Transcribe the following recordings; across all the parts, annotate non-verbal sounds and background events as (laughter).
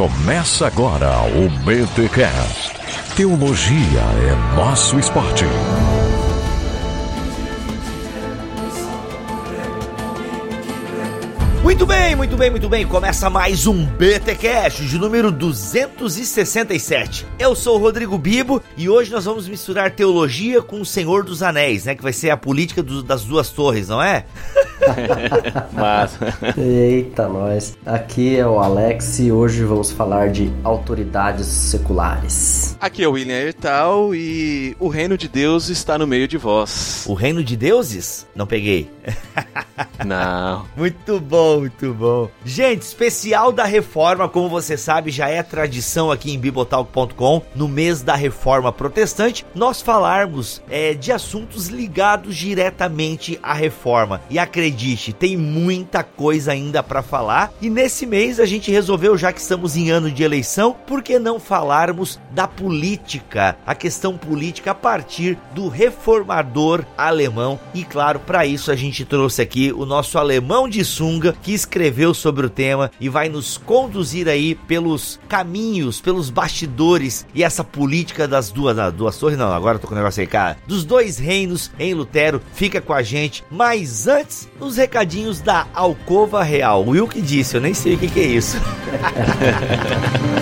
Começa agora o BTCast. Teologia é nosso esporte. Muito bem, muito bem, muito bem. Começa mais um BT Cash de número 267. Eu sou o Rodrigo Bibo e hoje nós vamos misturar teologia com o Senhor dos Anéis, né? Que vai ser a política do, das duas torres, não é? (laughs) Mas... Eita, nós. Aqui é o Alex e hoje vamos falar de autoridades seculares. Aqui é o William Ertal e o reino de Deus está no meio de vós. O reino de deuses? Não peguei. Não. (laughs) muito bom, muito bom. Gente, especial da reforma, como você sabe, já é tradição aqui em bibotalk.com, no mês da reforma protestante, nós falarmos é, de assuntos ligados diretamente à reforma. E acredite, tem muita coisa ainda para falar. E nesse mês a gente resolveu, já que estamos em ano de eleição, por que não falarmos da política, a questão política a partir do reformador alemão? E claro, para isso a gente trouxe aqui o nosso alemão de sunga que escreveu sobre o tema e vai nos conduzir aí pelos caminhos, pelos bastidores e essa política das duas, das duas torres, não, agora eu tô com o negócio aí, cara, dos dois reinos em Lutero. Fica com a gente. Mas antes, os recadinhos da Alcova Real. Will que disse, eu nem sei o que, que é isso. (laughs)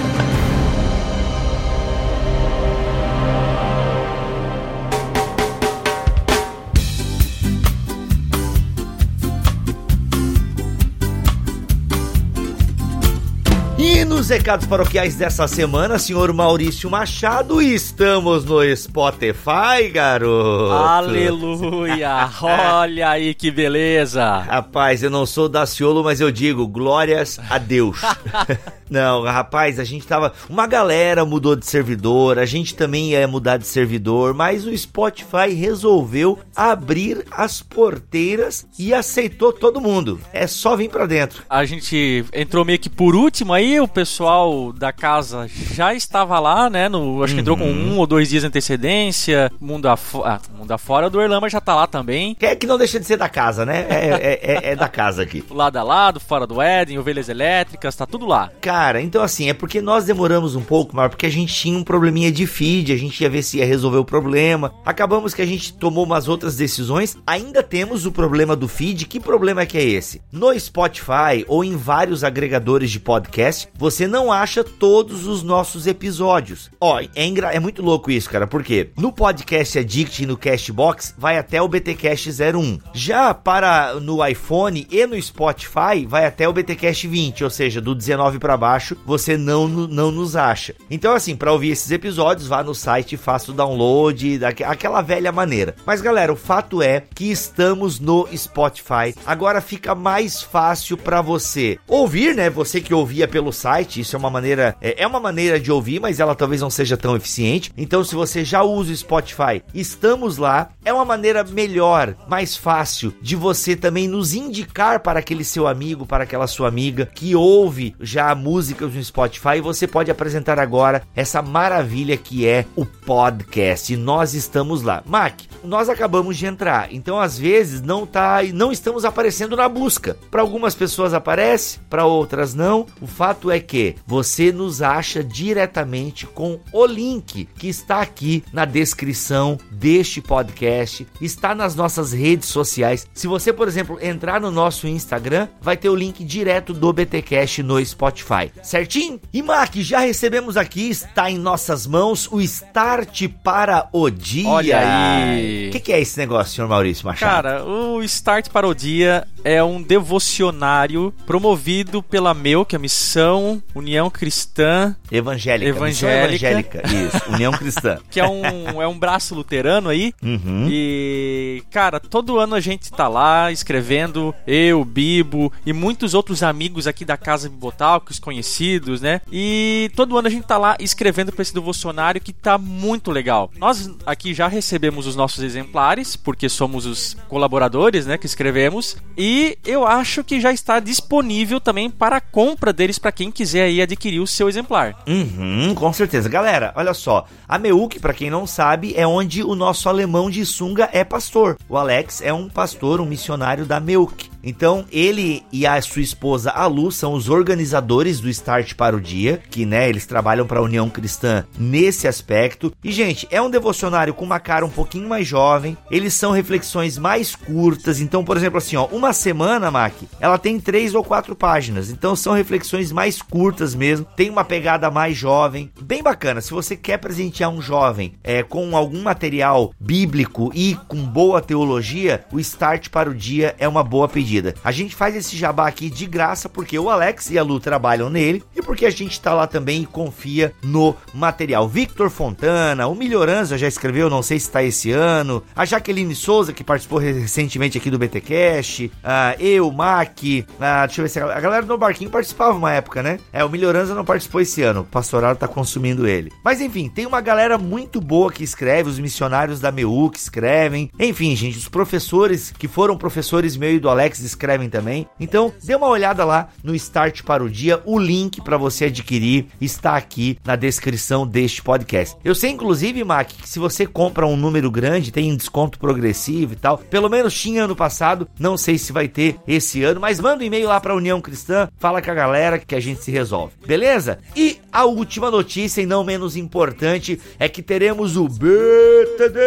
E nos recados paroquiais dessa semana, senhor Maurício Machado, estamos no Spotify, garoto. Aleluia! Olha aí que beleza! Rapaz, eu não sou daciolo, mas eu digo glórias a Deus. (laughs) não, rapaz, a gente tava. Uma galera mudou de servidor, a gente também ia mudar de servidor, mas o Spotify resolveu abrir as porteiras e aceitou todo mundo. É só vir pra dentro. A gente entrou meio que por último aí, o pessoal da casa já estava lá, né? No, acho que entrou com Uhum. um ou dois dias de antecedência. Mundo, afo ah, mundo afora do Erlama já tá lá também. É que não deixa de ser da casa, né? É, é, é- é da casa aqui. (laughs) Lado a lado, fora do Éden, ovelhas elétricas, tá tudo lá. Cara, então assim, é porque nós demoramos um pouco, mas porque a gente tinha um probleminha de feed, a gente ia ver se ia resolver o problema. Acabamos que a gente tomou umas outras decisões. Ainda temos o problema do feed. Que problema é que é esse? No Spotify ou em vários agregadores de podcast, você não acha todos os nossos episódios. Ó, é, engra- é muito louco isso, cara, porque no podcast Addict e no Cashbox vai até o BTcast 01. Já para no iPhone e no Spotify vai até o BTcast 20, ou seja, do 19 para baixo, você não, não nos acha. Então assim, para ouvir esses episódios, vá no site faça o download daquela velha maneira. Mas galera, o fato é que estamos no Spotify. Agora fica mais fácil para você ouvir, né? Você que ouvia pelo site, isso é uma maneira é, é uma maneira de ouvir, mas ela talvez não seja tão eficiente. Então, se você já usa o Spotify, estamos lá. É uma maneira melhor, mais fácil de você também nos indicar para aquele seu amigo, para aquela sua amiga que ouve já músicas no Spotify. E você pode apresentar agora essa maravilha que é o podcast. E nós estamos lá. Mac, nós acabamos de entrar, então às vezes não tá, não estamos aparecendo na busca. Para algumas pessoas aparece, para outras não. O fato é que você nos acha diretamente com o link que está aqui na descrição deste podcast, está nas nossas redes sociais. Se você, por exemplo, entrar no nosso Instagram, vai ter o link direto do BTcast no Spotify. Certinho? E Mac, já recebemos aqui, está em nossas mãos o Start para o dia. Olha aí. O que, que é esse negócio, senhor Maurício Machado? Cara, o Start para o Dia é um devocionário promovido pela MEU, que é a Missão União Cristã, Evangélica. Evangélica. evangélica. Isso, União Cristã. (laughs) que é um, é um braço luterano aí. Uhum. E, cara, todo ano a gente tá lá escrevendo, eu, Bibo e muitos outros amigos aqui da Casa Bibotalcos, conhecidos, né? E todo ano a gente tá lá escrevendo pra esse devocionário que tá muito legal. Nós aqui já recebemos os nossos exemplares, porque somos os colaboradores, né, que escrevemos. E eu acho que já está disponível também para a compra deles para quem quiser aí adquirir o seu exemplar. Uhum, com certeza. Galera, olha só. A Meuk, pra quem não sabe, é onde o nosso alemão de sunga é pastor. O Alex é um pastor, um missionário da Meuk. Então, ele e a sua esposa, a Lu, são os organizadores do Start para o Dia, que, né, eles trabalham para a União Cristã nesse aspecto. E, gente, é um devocionário com uma cara um pouquinho mais jovem, eles são reflexões mais curtas. Então, por exemplo, assim, ó, uma semana, Mac, ela tem três ou quatro páginas. Então, são reflexões mais curtas mesmo, tem uma pegada mais jovem, bem bacana. Se você quer presentear um jovem é, com algum material bíblico e com boa teologia, o Start para o Dia é uma boa pedida. A gente faz esse jabá aqui de graça porque o Alex e a Lu trabalham nele e porque a gente tá lá também e confia no material. Victor Fontana, o Melhorança já escreveu, não sei se está esse ano, a Jaqueline Souza, que participou recentemente aqui do BTcast, uh, eu, Mac, uh, deixa eu ver se a, galera do Barquinho participava uma época, né? É, o Melhorança não participou esse ano, o Pastoral tá consumindo ele. Mas enfim, tem uma galera muito boa que escreve, os missionários da MEU que escrevem, enfim, gente, os professores que foram professores meu e do Alex escrevem também. Então, dê uma olhada lá no Start para o Dia, o link para você adquirir está aqui na descrição deste podcast. Eu sei, inclusive, Mac, que se você compra um número grande, tem desconto progressivo e tal. Pelo menos tinha ano passado, não sei se vai ter esse ano, mas manda um e-mail lá para União Cristã, fala com a galera que a gente se resolve. Beleza? E a última notícia, e não menos importante, é que teremos o BTD.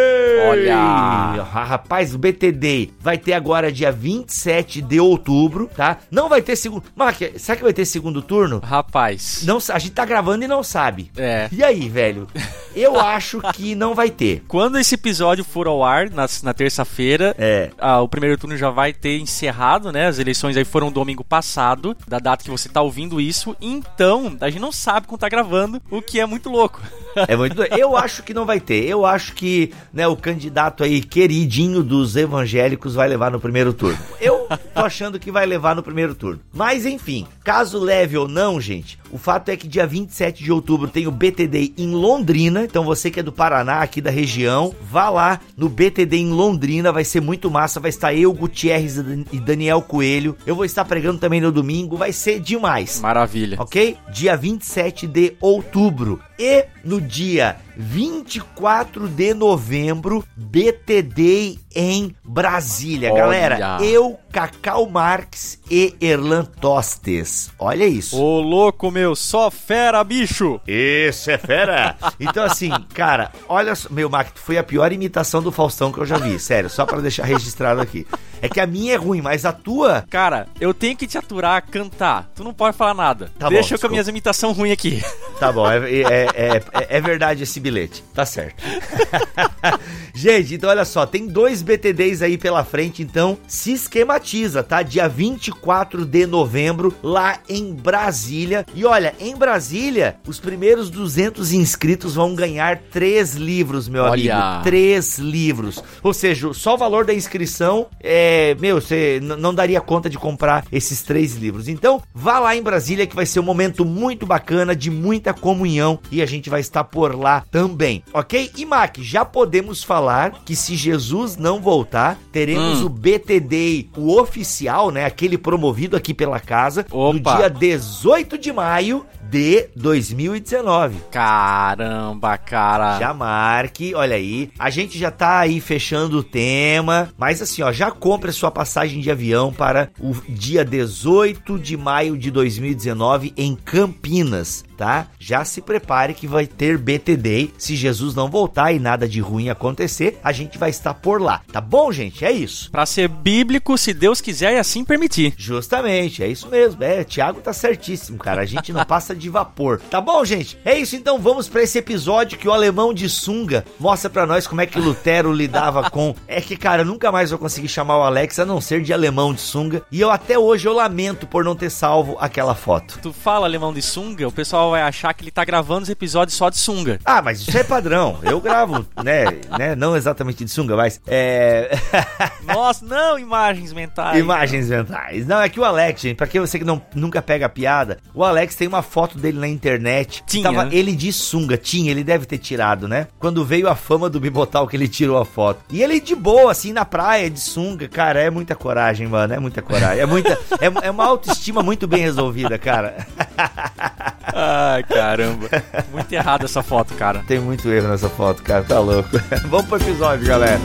Olha! Rapaz, o BTD vai ter agora dia 27 de outubro, tá? Não vai ter segundo. Mark, será que vai ter segundo turno? Rapaz. Não, a gente tá gravando e não sabe. É. E aí, velho? Eu (laughs) acho que não vai ter. Quando esse episódio for ao ar, na, na terça-feira, É. ah, o primeiro turno já vai ter encerrado, né? As eleições aí foram domingo passado, da data que você tá ouvindo isso. Então, a gente não sabe quando tá gravando, o que é muito louco. É muito doido. Eu acho que não vai ter. Eu acho que né, o candidato aí queridinho dos evangélicos vai levar no primeiro turno. Eu tô achando que vai levar no primeiro turno. Mas enfim, caso leve ou não, gente, o fato é que dia 27 de outubro tem o BTD em Londrina. Então você que é do Paraná, aqui da região, vá lá no BTD em Londrina, vai ser muito massa. Vai estar eu, Gutierrez e Daniel Coelho. Eu vou estar pregando também no domingo, vai ser demais Maravilha. ok? Dia 27 de outubro. E no dia 24 de novembro, BTD em Brasília. Olha. Galera, eu, Cacau Marques e Erlan Tostes. Olha isso. Ô louco, meu, só fera, bicho! Isso é fera! Então, assim, cara, olha só. Meu, Mac, foi a pior imitação do Faustão que eu já vi. Sério, só pra deixar registrado aqui. É que a minha é ruim, mas a tua. Cara, eu tenho que te aturar a cantar. Tu não pode falar nada. Tá bom, Deixa eu com as minhas imitações ruins aqui. Tá bom, é, é, (laughs) é, é- é verdade esse bilhete. Tá certo. (laughs) Gente, então olha só, tem dois BTDs aí pela frente, então se esquematiza, tá? Dia 24 de novembro, lá em Brasília. E olha, em Brasília, os primeiros 200 inscritos vão ganhar três livros, meu Olha. amigo. Três livros. Ou seja, só o valor da inscrição é. Meu, você não daria conta de comprar esses três livros. Então, vá lá em Brasília que vai ser um momento muito bacana, de muita comunhão e a gente vai estar por lá também, ok? E Mac, já podemos falar que se Jesus não voltar, teremos Hum. o BTD, o oficial, né? Aquele promovido aqui pela casa, no Opa. dia 18 de maio de 2019. Caramba, cara. Já marque, olha aí. A gente já tá aí fechando o tema. Mas assim, ó, já compre sua passagem de avião para o dia 18 de maio de 2019 em Campinas, tá? Já se prepare que vai ter BTD. Se Jesus não voltar e nada de ruim acontecer, a gente vai estar por lá. Tá bom, gente? É isso. Pra ser bíblico, se Deus quiser e assim permitir. Justamente, é isso mesmo. É, Thiago tá certíssimo, cara. A gente não (laughs) passa de vapor. Tá bom, gente? É isso então, vamos pra esse episódio que o alemão de sunga mostra pra nós como é que Lutero (laughs) lidava com. É que, cara, eu nunca mais vou conseguir chamar o Alex a não ser de alemão de sunga. E eu até hoje eu lamento por não ter salvo aquela foto. Tu fala alemão de sunga, o pessoal vai achar que ele tá gravando os episódios só de sunga. Ah, mas isso é padrão. Eu gravo, (laughs) né? né? Não exatamente de sunga, mas. É. (laughs) Nossa, não imagens mentais. Imagens mentais. Não, é que o Alex, gente, pra quem você que não, nunca pega a piada, o Alex tem uma foto dele na internet. Tinha, Tava ele de sunga, tinha, ele deve ter tirado, né? Quando veio a fama do Bibotal que ele tirou a foto. E ele de boa, assim, na praia, de sunga, cara, é muita coragem, mano, é muita coragem. É muita, é, é uma autoestima muito bem resolvida, cara. (laughs) Ai, caramba. Muito errado essa foto, cara. Tem muito erro nessa foto, cara, tá louco. (laughs) Vamos pro episódio, galera.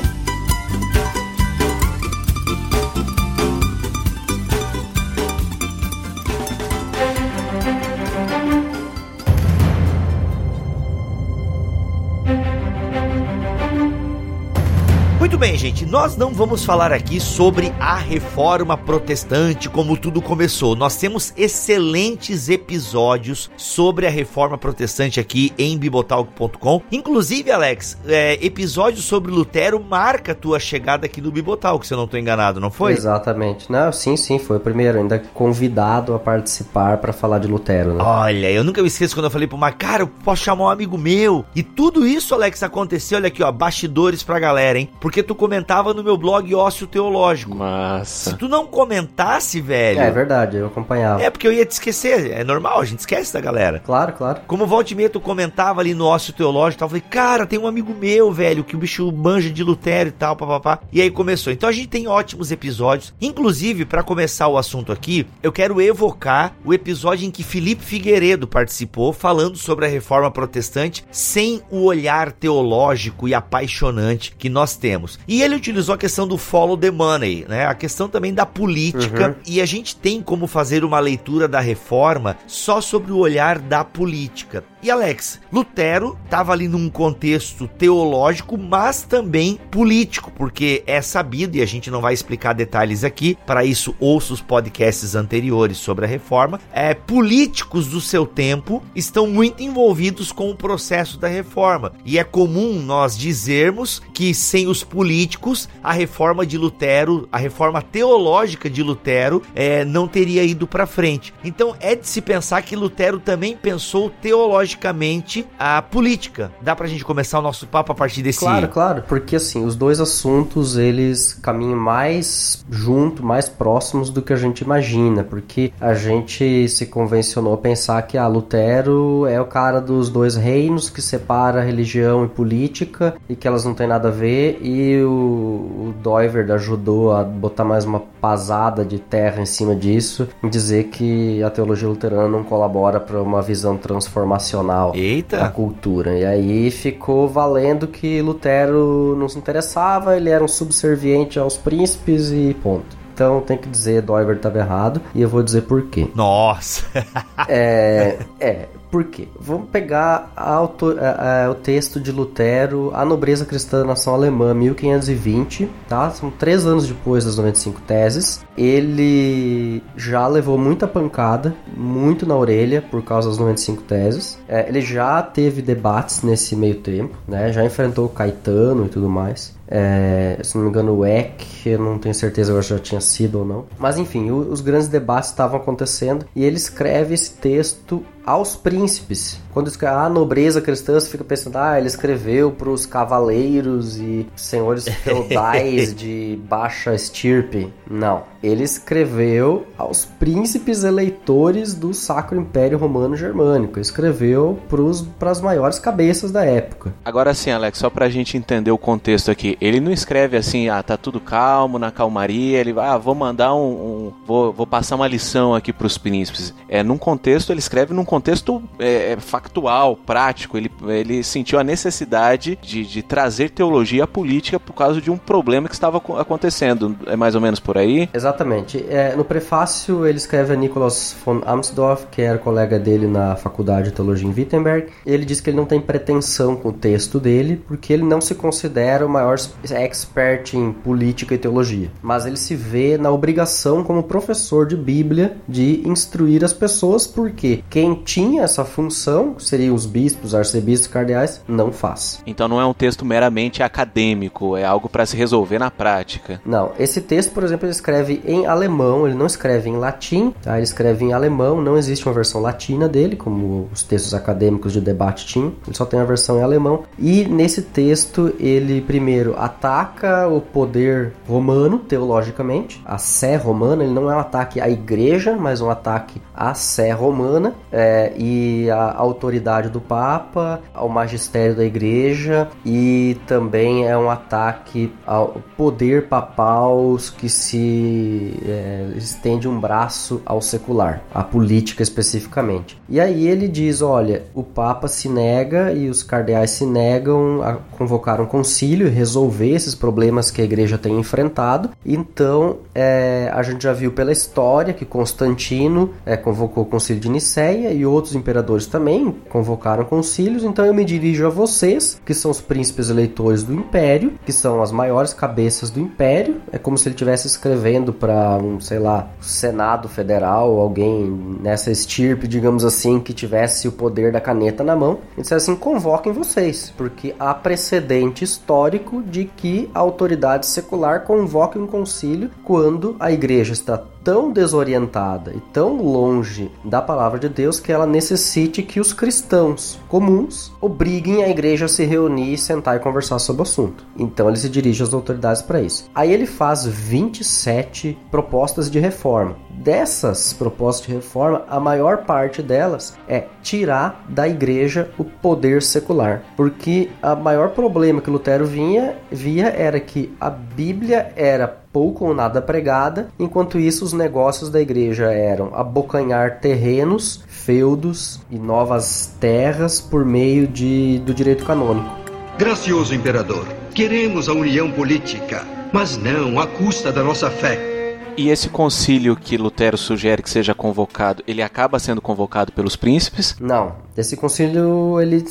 Bem, gente. Nós não vamos falar aqui sobre a reforma protestante, como tudo começou. Nós temos excelentes episódios sobre a reforma protestante aqui em bibotalk.com. Inclusive, Alex, é, episódio sobre Lutero marca a tua chegada aqui no Bibotalk, se eu não estou enganado, não foi? Exatamente. Não, sim, sim, foi o primeiro. Ainda convidado a participar para falar de Lutero, né? Olha, eu nunca me esqueço quando eu falei pro Mar, cara, eu posso chamar um amigo meu. E tudo isso, Alex, aconteceu, olha aqui, ó, bastidores pra galera, hein? Porque tu comentava no meu blog Ócio Teológico. Massa. Se tu não comentasse, velho. É, é verdade, eu acompanhava. É, porque eu ia te esquecer. É normal, a gente esquece da galera. Claro, claro. Como volta e meia tu comentava ali no Ócio Teológico e tal, eu falei, cara, tem um amigo meu, velho, que o bicho manja de Lutero e tal, papapá. E aí começou. Então a gente tem ótimos episódios. Inclusive, para começar o assunto aqui, eu quero evocar o episódio em que Felipe Figueiredo participou, falando sobre a reforma protestante, sem o olhar teológico e apaixonante que nós temos. E ele utilizou a questão do follow the money, né? A questão também da política. Uhum. E a gente tem como fazer uma leitura da reforma só sobre o olhar da política. E Alex, Lutero estava ali num contexto teológico, mas também político, porque é sabido, e a gente não vai explicar detalhes aqui, para isso ouça os podcasts anteriores sobre a reforma, é, políticos do seu tempo estão muito envolvidos com o processo da reforma. E é comum nós dizermos que sem os políticos, a reforma de Lutero, a reforma teológica de Lutero, é, não teria ido para frente. Então é de se pensar que Lutero também pensou teologicamente logicamente a política. Dá pra gente começar o nosso papo a partir desse... Claro, claro, porque assim, os dois assuntos, eles caminham mais junto, mais próximos do que a gente imagina, porque a gente se convencionou a pensar que, ah, Lutero é o cara dos dois reinos que separa religião e política e que elas não têm nada a ver, e o, o ajudou a botar mais uma pasada de terra em cima disso e dizer que a teologia luterana não colabora para uma visão transformacional Eita. da cultura. E aí ficou valendo que Lutero não se interessava, ele era um subserviente aos príncipes e ponto. Então tem que dizer Doiver estava errado e eu vou dizer por quê. Nossa! (laughs) é, é, por quê? Vamos pegar é, é, o texto de Lutero, A Nobreza Cristã da Nação Alemã, 1520, tá? São três anos depois das 95 teses. Ele já levou muita pancada, muito na orelha por causa das 95 teses. É, ele já teve debates nesse meio tempo, né? Já enfrentou Caetano e tudo mais. É, se não me engano, o Eck, eu não tenho certeza se já tinha sido ou não. Mas enfim, o, os grandes debates estavam acontecendo e ele escreve esse texto aos príncipes. Quando escreve a nobreza cristã, você fica pensando, ah, ele escreveu para os cavaleiros e senhores (laughs) feudais de baixa estirpe. Não. Ele escreveu aos príncipes eleitores do Sacro Império Romano Germânico. Escreveu para as maiores cabeças da época. Agora sim, Alex, só para a gente entender o contexto aqui. Ele não escreve assim, ah, tá tudo calmo, na calmaria. Ele vai, ah, vou mandar um. um vou, vou passar uma lição aqui para os príncipes. É, num contexto, ele escreve num contexto contexto é, é, factual, prático. Ele, ele sentiu a necessidade de, de trazer teologia à política por causa de um problema que estava acontecendo. É mais ou menos por aí? Exatamente. É, no prefácio, ele escreve a Nicholas von Amsdorff, que era colega dele na Faculdade de Teologia em Wittenberg. Ele diz que ele não tem pretensão com o texto dele, porque ele não se considera o maior expert em política e teologia. Mas ele se vê na obrigação, como professor de Bíblia, de instruir as pessoas, porque quem tinha essa função, seriam os bispos, arcebispos, cardeais, não faz. Então não é um texto meramente acadêmico, é algo para se resolver na prática. Não, esse texto, por exemplo, ele escreve em alemão, ele não escreve em latim, tá? Ele escreve em alemão, não existe uma versão latina dele, como os textos acadêmicos de debate tinham, ele só tem a versão em alemão. E nesse texto ele primeiro ataca o poder romano, teologicamente, a sé romana, ele não é um ataque à igreja, mas um ataque à sé romana. É, é, e a autoridade do Papa, ao magistério da Igreja e também é um ataque ao poder papal que se é, estende um braço ao secular, à política especificamente. E aí ele diz: olha, o Papa se nega e os cardeais se negam a convocar um concílio e resolver esses problemas que a igreja tem enfrentado. Então, é, a gente já viu pela história que Constantino é, convocou o concílio de Nicéia e outros imperadores também convocaram concílios. Então, eu me dirijo a vocês, que são os príncipes eleitores do império, que são as maiores cabeças do império. É como se ele estivesse escrevendo para um, sei lá, Senado Federal, alguém nessa estirpe, digamos assim, que tivesse o poder da caneta na mão. E disse assim: convoquem vocês, porque há precedente histórico de que a autoridade secular convoque um concílio quando a igreja está tão desorientada e tão longe da palavra de Deus que ela necessite que os cristãos comuns obriguem a igreja a se reunir, sentar e conversar sobre o assunto. Então ele se dirige às autoridades para isso. Aí ele faz 27 propostas de reforma. Dessas propostas de reforma, a maior parte delas é tirar da igreja o poder secular, porque a maior problema que Lutero vinha via era que a Bíblia era pouco ou nada pregada, enquanto isso os negócios da igreja eram abocanhar terrenos, feudos e novas terras por meio de, do direito canônico. Gracioso imperador, queremos a união política, mas não à custa da nossa fé. E esse concílio que Lutero sugere que seja convocado, ele acaba sendo convocado pelos príncipes? Não. Esse concílio ele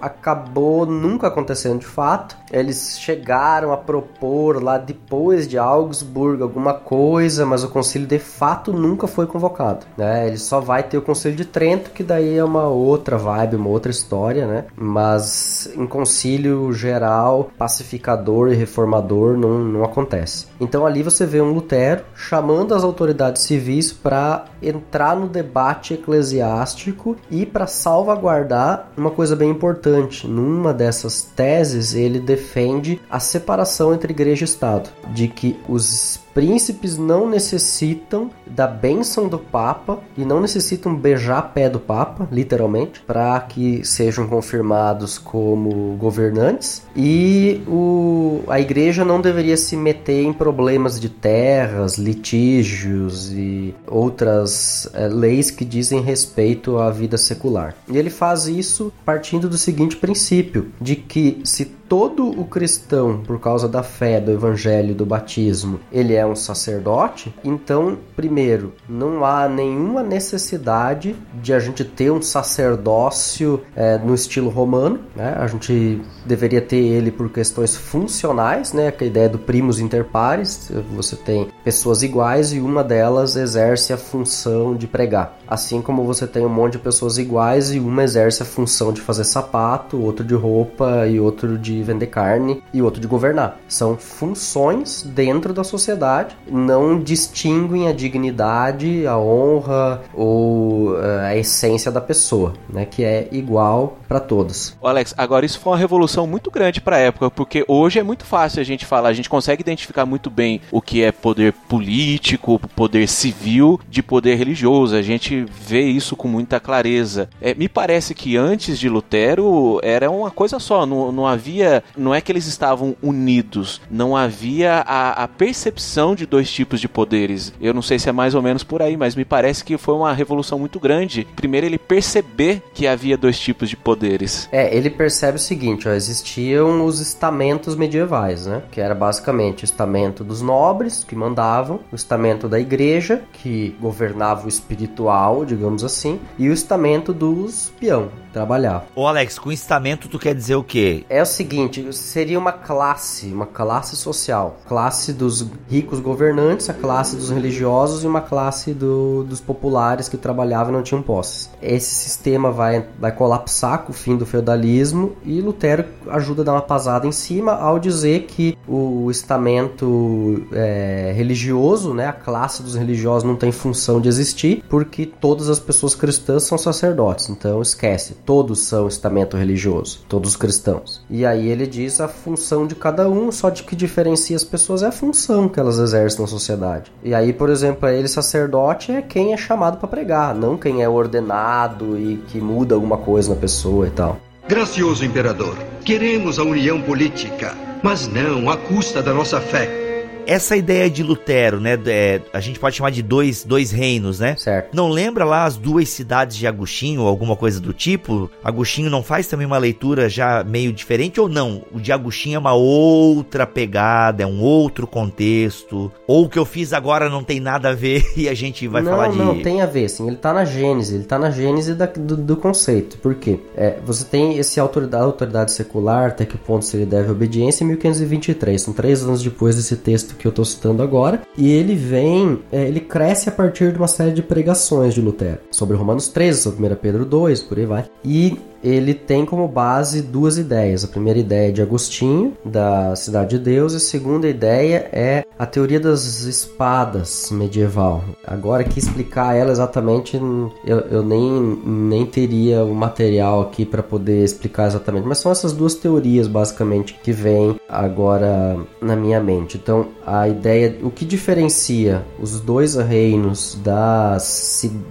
acabou nunca acontecendo de fato. Eles chegaram a propor lá depois de Augsburg alguma coisa, mas o concílio de fato nunca foi convocado. Né? Ele só vai ter o concílio de Trento, que daí é uma outra vibe, uma outra história, né? Mas em concílio geral, pacificador e reformador não, não acontece. Então ali você vê um Lutero chamando as autoridades civis para entrar no debate eclesiástico e para salvaguardar uma coisa bem importante. Numa dessas teses, ele defende a separação entre igreja e Estado, de que os príncipes não necessitam da bênção do Papa e não necessitam beijar pé do Papa, literalmente, para que sejam confirmados como governantes. E o, a igreja não deveria se meter em problemas de terras, litígios e outras é, leis que dizem respeito à vida secular. E ele faz isso partindo do seguinte princípio: de que se todo o cristão, por causa da fé, do evangelho, do batismo, ele é um sacerdote, então, primeiro, não há nenhuma necessidade de a gente ter um sacerdócio é, no estilo romano, né? A gente deveria ter ele por questões funcionais, né? Que a ideia do primus inter pares, você tem pessoas iguais e uma delas exerce a função de pregar. Assim como você tem um monte de pessoas iguais e uma exerce a função de fazer sapato, outro de roupa e outro de vender carne e outro de governar. São funções dentro da sociedade, não distinguem a dignidade, a honra ou uh, a essência da pessoa, né, que é igual para todos. Alex, agora isso foi uma revolução muito grande para a época, porque hoje é muito fácil a gente falar, a gente consegue identificar muito bem o que é poder político, poder civil, de poder religioso. A gente vê isso com muita clareza. É, me parece que antes de Lutero era uma coisa só, não, não havia não é que eles estavam unidos, não havia a, a, percepção de dois tipos de poderes. Eu não sei se é mais ou menos por aí, mas me parece que foi uma revolução muito grande. Primeiro ele perceber que havia dois tipos de poderes. É, ele percebe o seguinte, ó, existiam os estamentos medievais, né? Que era basicamente o estamento dos nobres, que mandavam, o estamento da igreja, que governava o espiritual, digamos assim, e o estamento dos peão, trabalhava. Ô Alex, com estamento tu quer dizer o quê? É o seguinte, seria uma classe, uma classe social. Classe dos ricos governantes, a classe dos religiosos e uma classe do, dos populares que trabalhavam e não tinham posses. Esse sistema vai, vai colapsar com o fim do feudalismo e Lutero ajuda a dar uma pasada em cima ao dizer que o estamento é, religioso, né, a classe dos religiosos não tem função de existir porque todas as pessoas cristãs são sacerdotes. Então esquece, todos são estamento religioso, todos os cristãos. E aí ele diz a função de cada um, só de que diferencia as pessoas é a função que elas exercem na sociedade. E aí, por exemplo, ele sacerdote é quem é chamado para pregar, não quem é ordenado e que muda alguma coisa na pessoa e tal. Gracioso imperador, queremos a união política, mas não à custa da nossa fé. Essa ideia de Lutero, né? É, a gente pode chamar de dois, dois reinos, né? Certo. Não lembra lá as duas cidades de Agostinho ou alguma coisa do tipo? Agostinho não faz também uma leitura já meio diferente ou não? O de Agostinho é uma outra pegada, é um outro contexto. Ou o que eu fiz agora não tem nada a ver (laughs) e a gente vai não, falar de. Não, tem a ver, sim. Ele tá na gênese, ele tá na gênese da, do, do, conceito. Por quê? É, você tem esse autoridade, autoridade secular, até que ponto se ele deve obediência, em 1523. São três anos depois desse texto que eu tô citando agora. E ele vem, é, ele cresce a partir de uma série de pregações de Lutero. Sobre Romanos 13, sobre 1 Pedro 2, por aí vai. E ele tem como base duas ideias. A primeira ideia é de Agostinho, da Cidade de Deus, e a segunda ideia é a teoria das espadas medieval. Agora que explicar ela exatamente, eu, eu nem, nem teria o material aqui para poder explicar exatamente, mas são essas duas teorias basicamente que vêm agora na minha mente. Então, a ideia, o que diferencia os dois reinos da,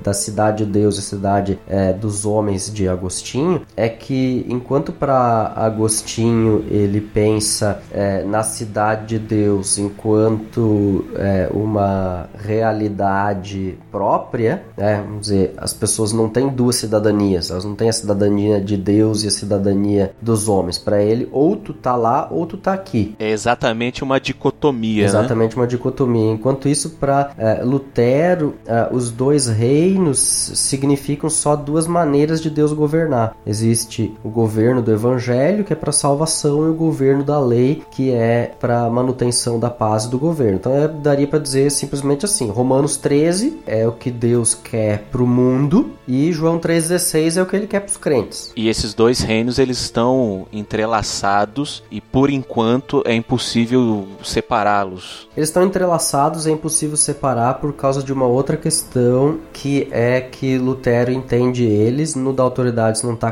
da Cidade de Deus e Cidade é, dos Homens de Agostinho é que enquanto para Agostinho ele pensa é, na cidade de Deus enquanto é, uma realidade própria, né? vamos dizer, as pessoas não têm duas cidadanias, elas não têm a cidadania de Deus e a cidadania dos homens. Para ele, ou tu tá lá ou tu tá aqui. É exatamente uma dicotomia. Né? Exatamente né? uma dicotomia. Enquanto isso, para é, Lutero, é, os dois reinos significam só duas maneiras de Deus governar existe o governo do evangelho, que é para salvação, e o governo da lei, que é para manutenção da paz do governo. Então, é, daria para dizer simplesmente assim: Romanos 13 é o que Deus quer para o mundo e João 3,16 é o que ele quer para os crentes. E esses dois reinos eles estão entrelaçados e por enquanto é impossível separá-los. Eles estão entrelaçados, é impossível separar por causa de uma outra questão que é que Lutero entende eles, no da autoridade não está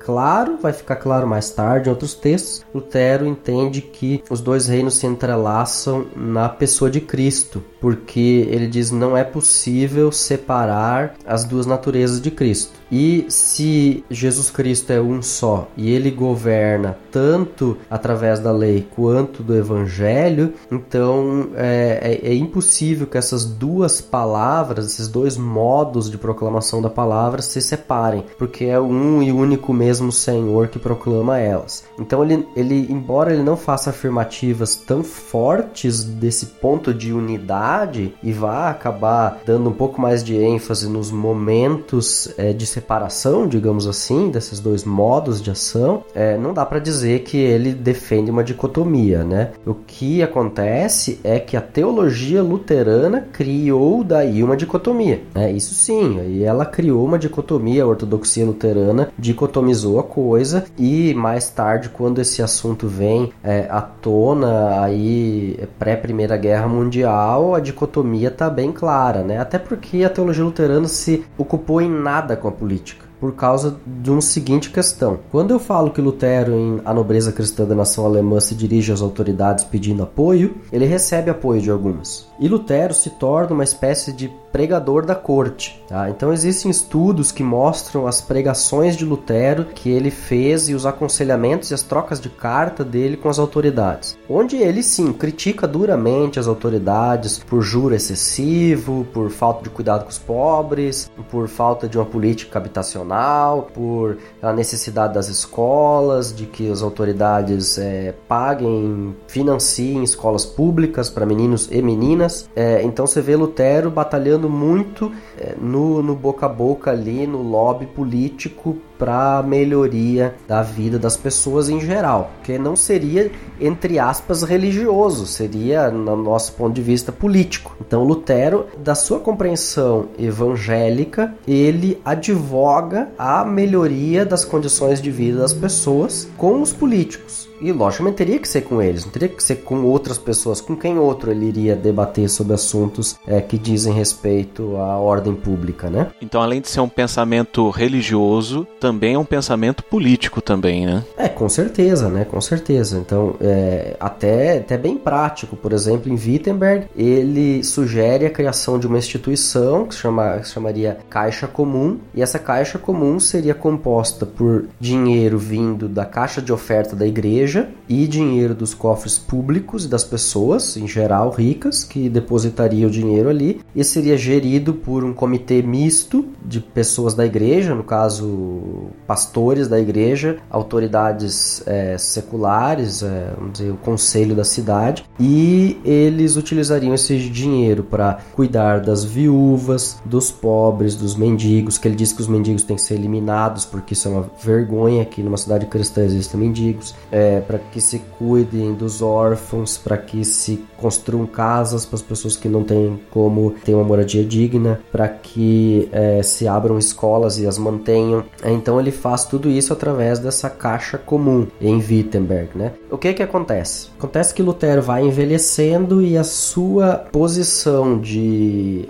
claro, vai ficar claro mais tarde em outros textos. Lutero entende que os dois reinos se entrelaçam na pessoa de Cristo, porque ele diz não é possível separar as duas naturezas de Cristo. E se Jesus Cristo é um só e ele governa tanto através da lei quanto do evangelho, então é, é, é, impossível que essas duas palavras, esses dois modos de proclamação da palavra se separem, porque é um e único mesmo Senhor que proclama elas. Então ele, ele embora ele não faça afirmativas tão fortes desse ponto de unidade e vá acabar dando um pouco mais de ênfase nos momentos é, de separação, digamos assim, desses dois modos de ação, é, não dá para dizer que ele defende uma dicotomia, né? O que acontece é que a teologia luterana criou daí uma dicotomia, né? Isso sim, e ela criou uma dicotomia, a ortodoxia luterana dicotomizou a coisa e mais tarde, quando esse assunto vem é, à tona aí pré Primeira Guerra Mundial, a dicotomia tá bem clara, né? Até porque a teologia luterana se ocupou em nada com a política por causa de uma seguinte questão. Quando eu falo que Lutero, em A Nobreza Cristã da Nação Alemã, se dirige às autoridades pedindo apoio, ele recebe apoio de algumas. E Lutero se torna uma espécie de pregador da corte. Tá? Então existem estudos que mostram as pregações de Lutero que ele fez e os aconselhamentos e as trocas de carta dele com as autoridades, onde ele sim critica duramente as autoridades por juro excessivo, por falta de cuidado com os pobres, por falta de uma política habitacional, por a necessidade das escolas, de que as autoridades é, paguem, financiem escolas públicas para meninos e meninas. É, então você vê Lutero batalhando muito é, no, no boca a boca ali, no lobby político para melhoria da vida das pessoas em geral, que não seria entre aspas religioso, seria no nosso ponto de vista político. Então Lutero, da sua compreensão evangélica, ele advoga a melhoria das condições de vida das pessoas com os políticos. E logicamente teria que ser com eles, não teria que ser com outras pessoas. Com quem outro ele iria debater sobre assuntos é, que dizem respeito à ordem pública, né? Então, além de ser um pensamento religioso, também é um pensamento político também, né? É, com certeza, né? Com certeza. Então, é, até, até bem prático. Por exemplo, em Wittenberg, ele sugere a criação de uma instituição que se, chama, que se chamaria Caixa Comum, e essa Caixa Comum seria composta por dinheiro vindo da caixa de oferta da igreja e dinheiro dos cofres públicos e das pessoas, em geral ricas, que depositariam o dinheiro ali, e seria gerido por um comitê misto de pessoas da igreja, no caso, pastores da igreja, autoridades é, seculares, é, vamos dizer, o conselho da cidade, e eles utilizariam esse dinheiro para cuidar das viúvas, dos pobres, dos mendigos, que ele diz que os mendigos têm que ser eliminados, porque isso é uma vergonha que numa cidade cristã existem mendigos, é, para que se cuidem dos órfãos, para que se construam casas para as pessoas que não têm como ter uma moradia digna, para que é, se abram escolas e as mantenham. Então ele faz tudo isso através dessa caixa comum em Wittenberg, né? O que que acontece? Acontece que Lutero vai envelhecendo e a sua posição de,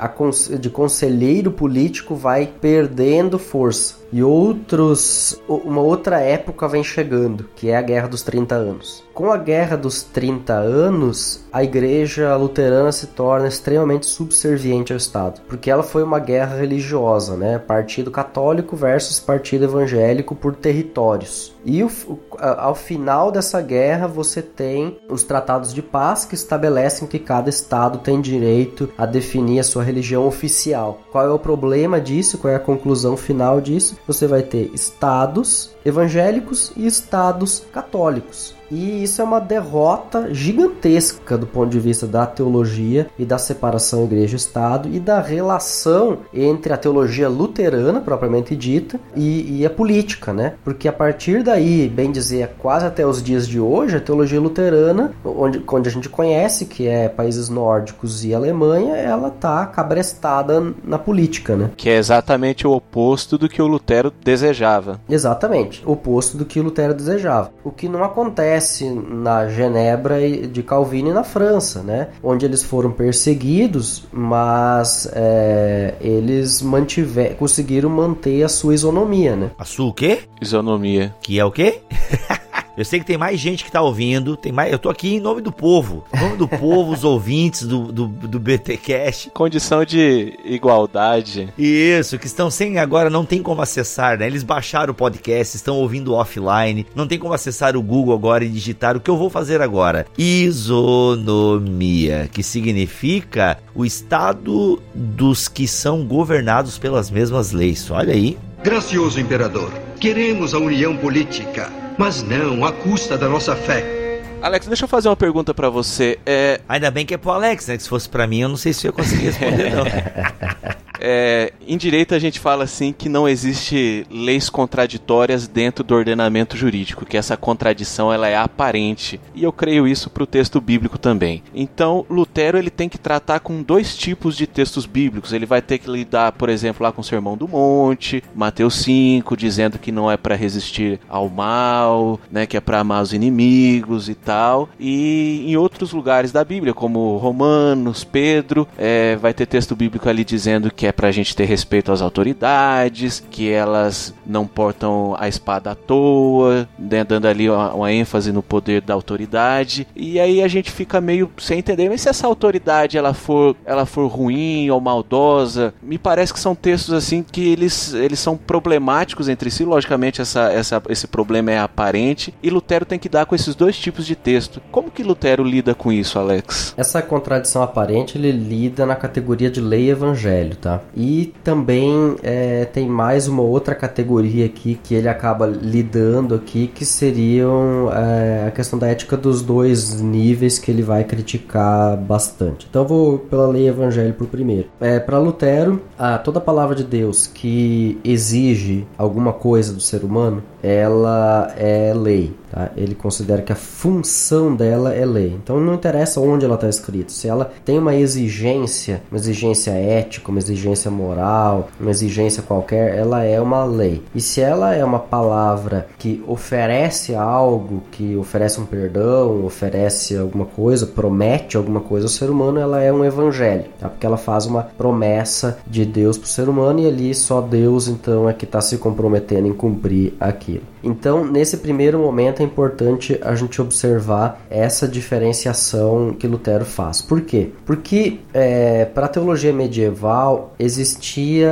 de conselheiro político vai perdendo força e outros uma outra época vem chegando, que é a Guerra dos 30 anos. Com a Guerra dos 30 anos, a igreja luterana se torna extremamente subserviente ao Estado, porque ela foi uma guerra religiosa, né? Partido católico versus partido evangélico por territórios. E o, ao final dessa guerra, você tem os tratados de paz que estabelecem que cada estado tem direito a definir a sua religião oficial. Qual é o problema disso? Qual é a conclusão final disso? Você vai ter estados evangélicos e estados católicos. E isso é uma derrota gigantesca do ponto de vista da teologia e da separação igreja-estado e da relação entre a teologia luterana, propriamente dita, e, e, a política, né? Porque a partir daí, bem dizer, quase até os dias de hoje, a teologia luterana, onde, onde a gente conhece, que é países nórdicos e Alemanha, ela tá cabrestada na política, né? Que é exatamente o oposto do que o Lutero desejava. Exatamente, o oposto do que o Lutero desejava. O que não acontece acontece na Genebra de Calvino e na França, né? Onde eles foram perseguidos, mas é, eles mantiver, conseguiram manter a sua isonomia, né? A sua o quê? Isonomia. Que é o quê? (laughs) Eu sei que tem mais gente que tá ouvindo, tem mais. Eu tô aqui em nome do povo. Em nome do povo, os (laughs) ouvintes do, do, do BTcast. Condição de igualdade. Isso, que estão sem agora, não tem como acessar, né? Eles baixaram o podcast, estão ouvindo offline, não tem como acessar o Google agora e digitar o que eu vou fazer agora. Isonomia, que significa o estado dos que são governados pelas mesmas leis. Olha aí. Gracioso imperador, queremos a união política mas não à custa da nossa fé. Alex, deixa eu fazer uma pergunta para você. É... Ainda bem que é pro Alex, né? Que se fosse para mim, eu não sei se eu ia conseguir (laughs) responder, não. (laughs) É, em direito a gente fala assim que não existe leis contraditórias dentro do ordenamento jurídico, que essa contradição ela é aparente. E eu creio isso para o texto bíblico também. Então, Lutero ele tem que tratar com dois tipos de textos bíblicos. Ele vai ter que lidar, por exemplo, lá com o Sermão do Monte, Mateus 5, dizendo que não é para resistir ao mal, né, que é para amar os inimigos e tal. E em outros lugares da Bíblia, como Romanos, Pedro, é, vai ter texto bíblico ali dizendo que é é para a gente ter respeito às autoridades, que elas não portam a espada à toa, né, dando ali uma, uma, ênfase no poder da autoridade. E aí a gente fica meio sem entender, mas se essa autoridade ela for, ela for ruim ou maldosa, me parece que são textos assim que eles, eles são problemáticos entre si. Logicamente essa, essa, esse problema é aparente e Lutero tem que dar com esses dois tipos de texto. Como que Lutero lida com isso, Alex? Essa contradição aparente ele lida na categoria de lei e evangelho, tá? E também é, tem mais uma outra categoria aqui que ele acaba lidando aqui, que seriam é, a questão da ética dos dois níveis que ele vai criticar bastante. Então vou pela lei evangélica primeiro. É, Para Lutero, a, toda palavra de Deus que exige alguma coisa do ser humano, ela é lei. Tá? Ele considera que a função dela é lei. Então não interessa onde ela está escrita. Se ela tem uma exigência, uma exigência ética, uma exigência moral, uma exigência qualquer, ela é uma lei. E se ela é uma palavra que oferece algo, que oferece um perdão, oferece alguma coisa, promete alguma coisa ao ser humano, ela é um evangelho, tá? Porque ela faz uma promessa de Deus para o ser humano e ali só Deus então é que está se comprometendo em cumprir aquilo. Então, nesse primeiro momento é importante a gente observar essa diferenciação que Lutero faz. Por quê? Porque é, para a teologia medieval existia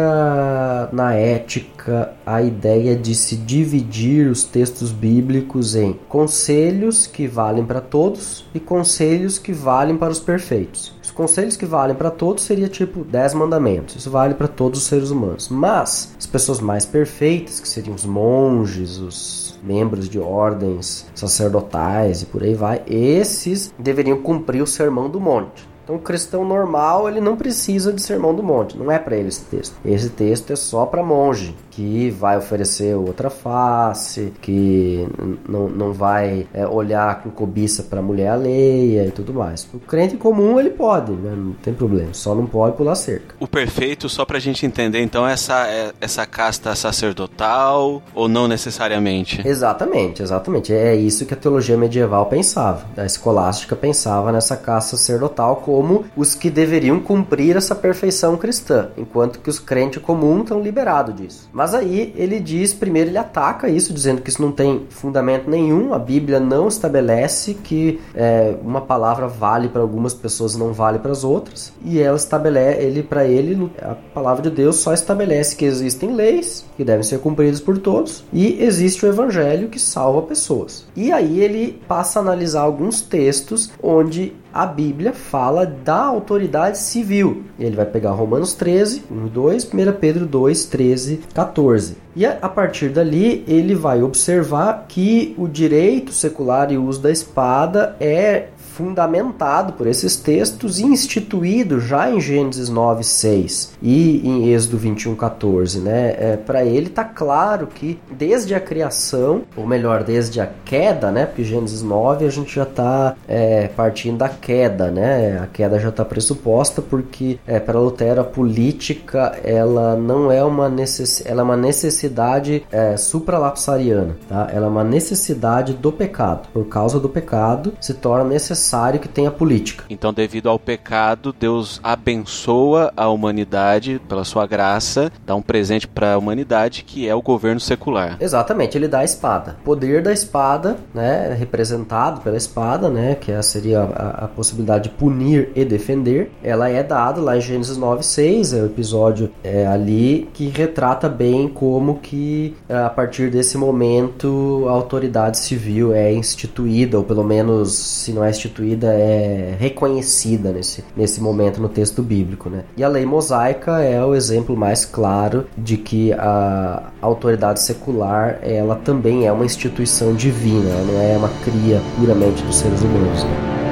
na ética a ideia de se dividir os textos bíblicos em conselhos que valem para todos e conselhos que valem para os perfeitos. Os conselhos que valem para todos seria tipo 10 mandamentos. Isso vale para todos os seres humanos. Mas as pessoas mais perfeitas, que seriam os monges, os membros de ordens sacerdotais e por aí vai, esses deveriam cumprir o sermão do monte. Então, o cristão normal, ele não precisa de sermão do monte, não é para ele esse texto. Esse texto é só para monge, que vai oferecer outra face, que não, não vai é, olhar com cobiça para mulher alheia e tudo mais. O crente comum ele pode, né? não tem problema, só não pode pular cerca. O perfeito, só pra gente entender, então, essa, é, essa casta sacerdotal ou não necessariamente? Exatamente, exatamente. É isso que a teologia medieval pensava. A escolástica pensava nessa casta sacerdotal como os que deveriam cumprir essa perfeição cristã, enquanto que os crentes comuns estão liberados disso. Mas aí ele diz, primeiro ele ataca isso, dizendo que isso não tem fundamento nenhum, a Bíblia não estabelece que é, uma palavra vale para algumas pessoas e não vale para as outras, e ela estabelece, ele para ele, a palavra de Deus só estabelece que existem leis que devem ser cumpridas por todos e existe o evangelho que salva pessoas. E aí ele passa a analisar alguns textos onde a Bíblia fala da autoridade civil. Ele vai pegar Romanos 13, 1 e 2, 1 Pedro 2, 13, 14. E a partir dali ele vai observar que o direito secular e o uso da espada é fundamentado por esses textos e instituído já em Gênesis 9, 6 e em Êxodo 21, 14. Né? É, Para ele está claro que desde a criação, ou melhor, desde a queda, né? porque Gênesis 9 a gente já está é, partindo da queda, né? a queda já está pressuposta porque é, para Lutero a política ela não é uma, necess... ela é uma necessidade é, supralapsariana, tá? ela é uma necessidade do pecado. Por causa do pecado se torna necessário necessário que tenha política. Então, devido ao pecado, Deus abençoa a humanidade pela sua graça, dá um presente para a humanidade que é o governo secular. Exatamente, ele dá a espada. O poder da espada, né, representado pela espada, né, que é, seria a, a possibilidade de punir e defender, ela é dada lá em Gênesis 9:6, é o episódio é, ali que retrata bem como que é, a partir desse momento a autoridade civil é instituída, ou pelo menos se não é instituída é reconhecida nesse, nesse momento no texto bíblico. Né? E a lei mosaica é o exemplo mais claro de que a autoridade secular ela também é uma instituição divina, ela não é uma cria puramente dos seres humanos. Né?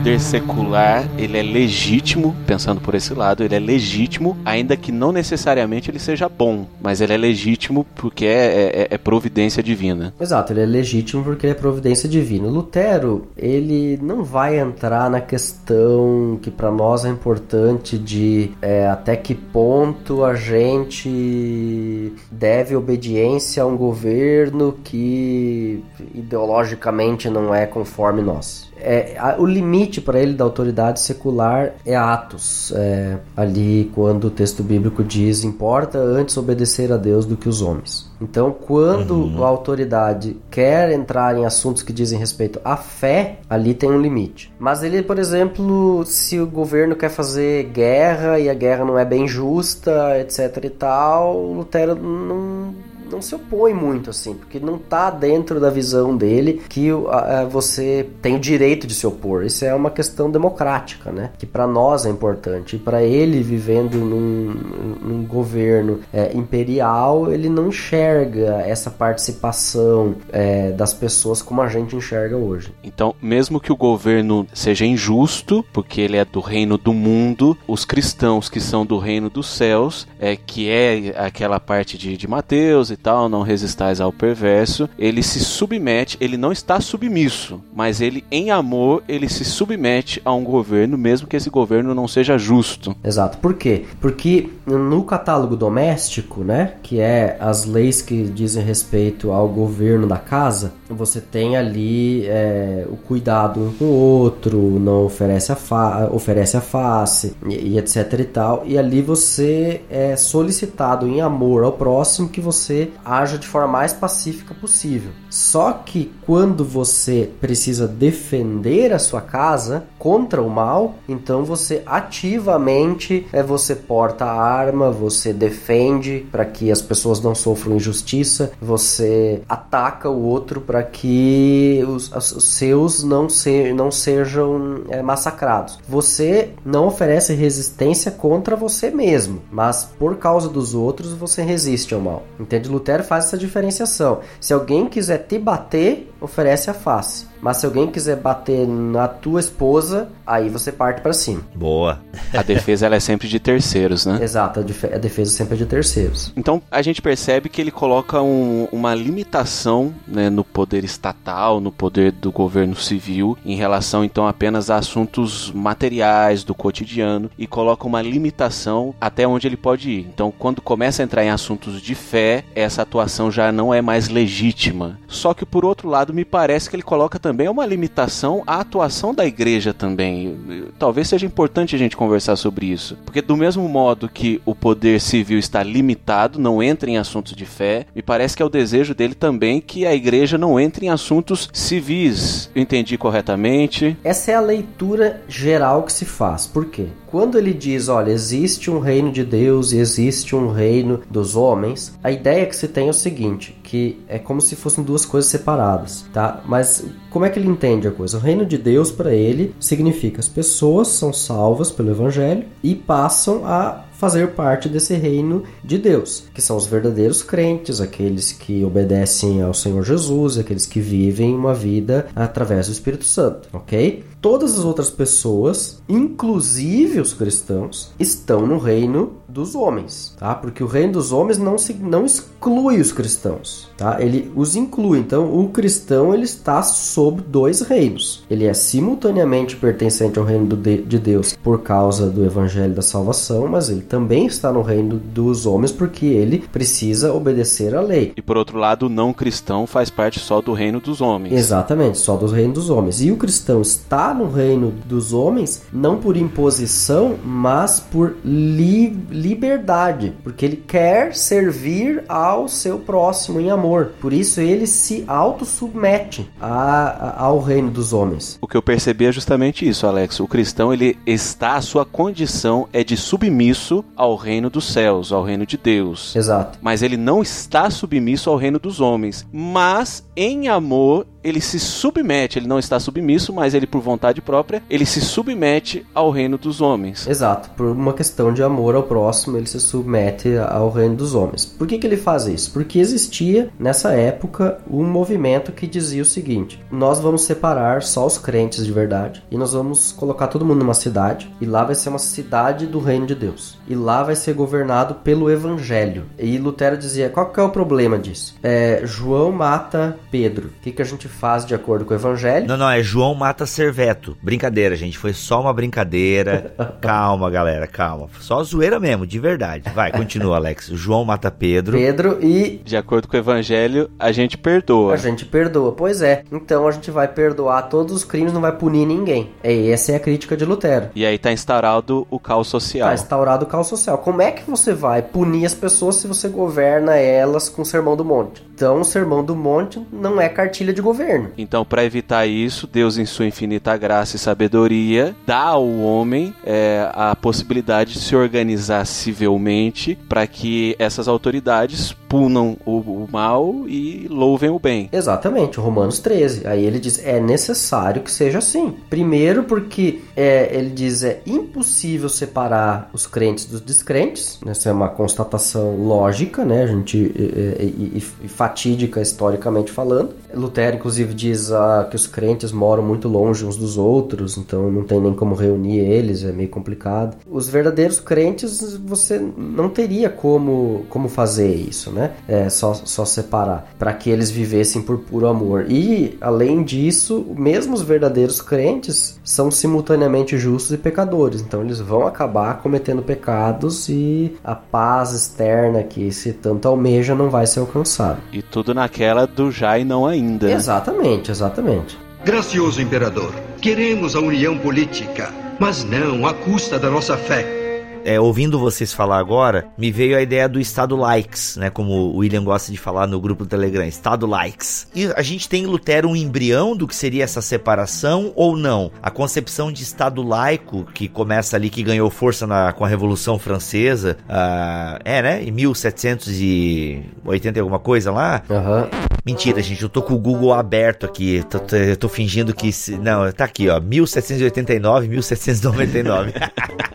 Poder secular ele é legítimo, pensando por esse lado, ele é legítimo, ainda que não necessariamente ele seja bom, mas ele é legítimo porque é, é, é providência divina. Exato, ele é legítimo porque é providência divina. Lutero, ele não vai entrar na questão que para nós é importante de é, até que ponto a gente deve obediência a um governo que ideologicamente não é conforme nós é, a, o limite para ele da autoridade secular é Atos, é, ali quando o texto bíblico diz: importa antes obedecer a Deus do que os homens. Então, quando uhum. a autoridade quer entrar em assuntos que dizem respeito à fé, ali tem um limite. Mas ele, por exemplo, se o governo quer fazer guerra e a guerra não é bem justa, etc e tal, Lutero não não se opõe muito assim, porque não tá dentro da visão dele que uh, você tem o direito de se opor. Isso é uma questão democrática, né? Que para nós é importante. E para ele vivendo num, num governo é, imperial, ele não enxerga essa participação é, das pessoas como a gente enxerga hoje. Então, mesmo que o governo seja injusto, porque ele é do reino do mundo, os cristãos que são do reino dos céus, é que é aquela parte de, de Mateus e tal, não resistais ao perverso, ele se submete, ele não está submisso, mas ele em amor, ele se submete a um governo, mesmo que esse governo não seja justo. Exato. Por quê? Porque no catálogo doméstico, né, que é as leis que dizem respeito ao governo da casa, você tem ali é, o cuidado um com o outro, não oferece a, fa oferece a face e, e, etc e tal. E ali você é solicitado em amor ao próximo que você haja de forma mais pacífica possível. Só que quando você precisa defender a sua casa contra o mal, então você ativamente é você porta a arma, você defende para que as pessoas não sofram injustiça, você ataca o outro para que os, os, seus não, se, não sejam é, massacrados. Você não oferece resistência contra você mesmo, mas por causa dos outros você resiste ao mal. Entende? Lutero faz essa diferenciação. Se alguém quiser te bater, oferece a face. Mas se alguém quiser bater na tua esposa, aí você parte para cima. Boa. A defesa ela é sempre de terceiros, né? Exato, a defesa sempre é de terceiros. Então a gente percebe que ele coloca um, uma limitação né, no poder estatal, no poder do governo civil, em relação então apenas a assuntos materiais do cotidiano e coloca uma limitação até onde ele pode ir. Então quando começa a entrar em assuntos de fé, essa atuação já não é mais legítima. Só que por outro lado, me parece que ele coloca também também é uma limitação à atuação da igreja também. Talvez seja importante a gente conversar sobre isso. Porque do mesmo modo que o poder civil está limitado, não entra em assuntos de fé, me parece que é o desejo dele também que a igreja não entre em assuntos civis. Eu entendi corretamente? Essa é a leitura geral que se faz. Por quê? Quando ele diz, olha, existe um reino de Deus e existe um reino dos homens, a ideia que se tem é o seguinte, que é como se fossem duas coisas separadas, tá? Mas como é que ele entende a coisa? O reino de Deus para ele significa as pessoas são salvas pelo evangelho e passam a fazer parte desse reino de Deus, que são os verdadeiros crentes, aqueles que obedecem ao Senhor Jesus, aqueles que vivem uma vida através do Espírito Santo, ok? Todas as outras pessoas, inclusive os cristãos, estão no reino dos homens, tá? Porque o reino dos homens não se não exclui os cristãos, tá? Ele os inclui. Então, o cristão ele está sob dois reinos. Ele é simultaneamente pertencente ao reino de, de Deus por causa do evangelho da salvação, mas ele também está no reino dos homens porque ele precisa obedecer à lei. E por outro lado, o não cristão faz parte só do reino dos homens. Exatamente, só do reino dos homens. E o cristão está no reino dos homens não por imposição, mas por li liberdade, porque ele quer servir ao seu próximo em amor. Por isso ele se autossubmete a, a, ao reino dos homens. O que eu percebi é justamente isso, Alex. O cristão ele está a sua condição é de submisso ao reino dos céus, ao reino de Deus. Exato. Mas ele não está submisso ao reino dos homens. Mas em amor ele se submete, ele não está submisso, mas ele por vontade própria, ele se submete ao reino dos homens. Exato, por uma questão de amor ao próximo, ele se submete ao reino dos homens. Por que, que ele faz isso? Porque existia nessa época um movimento que dizia o seguinte: nós vamos separar só os crentes de verdade e nós vamos colocar todo mundo numa cidade e lá vai ser uma cidade do reino de Deus e lá vai ser governado pelo evangelho. E Lutero dizia: qual que é o problema disso? É, João mata Pedro. O que, que a gente faz de acordo com o evangelho? Não, não, é João mata Serveto. Brincadeira, gente. Foi só uma brincadeira. (laughs) calma, galera, calma. Só zoeira mesmo, de verdade. Vai, continua, Alex. João mata Pedro. Pedro e. De acordo com o evangelho, a gente perdoa. A gente perdoa. Pois é. Então a gente vai perdoar todos os crimes, não vai punir ninguém. E essa é a crítica de Lutero. E aí tá instaurado o caos social. Tá instaurado o caos social. Como é que você vai punir as pessoas se você governa elas com o sermão do monte? Então, o sermão do monte não é cartilha de governo. Então, para evitar isso, Deus, em sua infinita graça e sabedoria, dá ao homem é, a possibilidade de se organizar civilmente para que essas autoridades punam o, o, mal e louvem o bem. Exatamente, Romanos 13. Aí ele diz: é necessário que seja assim. Primeiro, porque é, ele diz é impossível separar os crentes dos descrentes. Essa é uma constatação lógica, né? A gente e, e, e fatídica historicamente falando. Lutero, inclusive, diz ah, que os crentes moram muito longe uns dos outros, então não tem nem como reunir eles, é meio complicado. Os verdadeiros crentes, você não teria como, como fazer isso, né? É só, só separar, para que eles vivessem por puro amor. E, além disso, mesmo os verdadeiros crentes são simultaneamente justos e pecadores, então eles vão acabar cometendo pecados e a paz externa que se tanto almeja não vai ser alcançada. E tudo naquela do já e não ainda. Exatamente, exatamente. Gracioso imperador, queremos a união política, mas não à custa da nossa fé é, ouvindo vocês falar agora, me veio a ideia do Estado Likes, né? Como o William gosta de falar no grupo do Telegram, Estado Likes. E a gente tem em Lutero um embrião do que seria essa separação ou não? A concepção de Estado laico, que começa ali, que ganhou força na, com a Revolução Francesa, uh, é, né? Em 1780 e alguma coisa lá. Uhum. Mentira, gente, eu tô com o Google aberto aqui. Tô, tô, eu tô fingindo que. Não, tá aqui, ó. 1789, 1799. (laughs)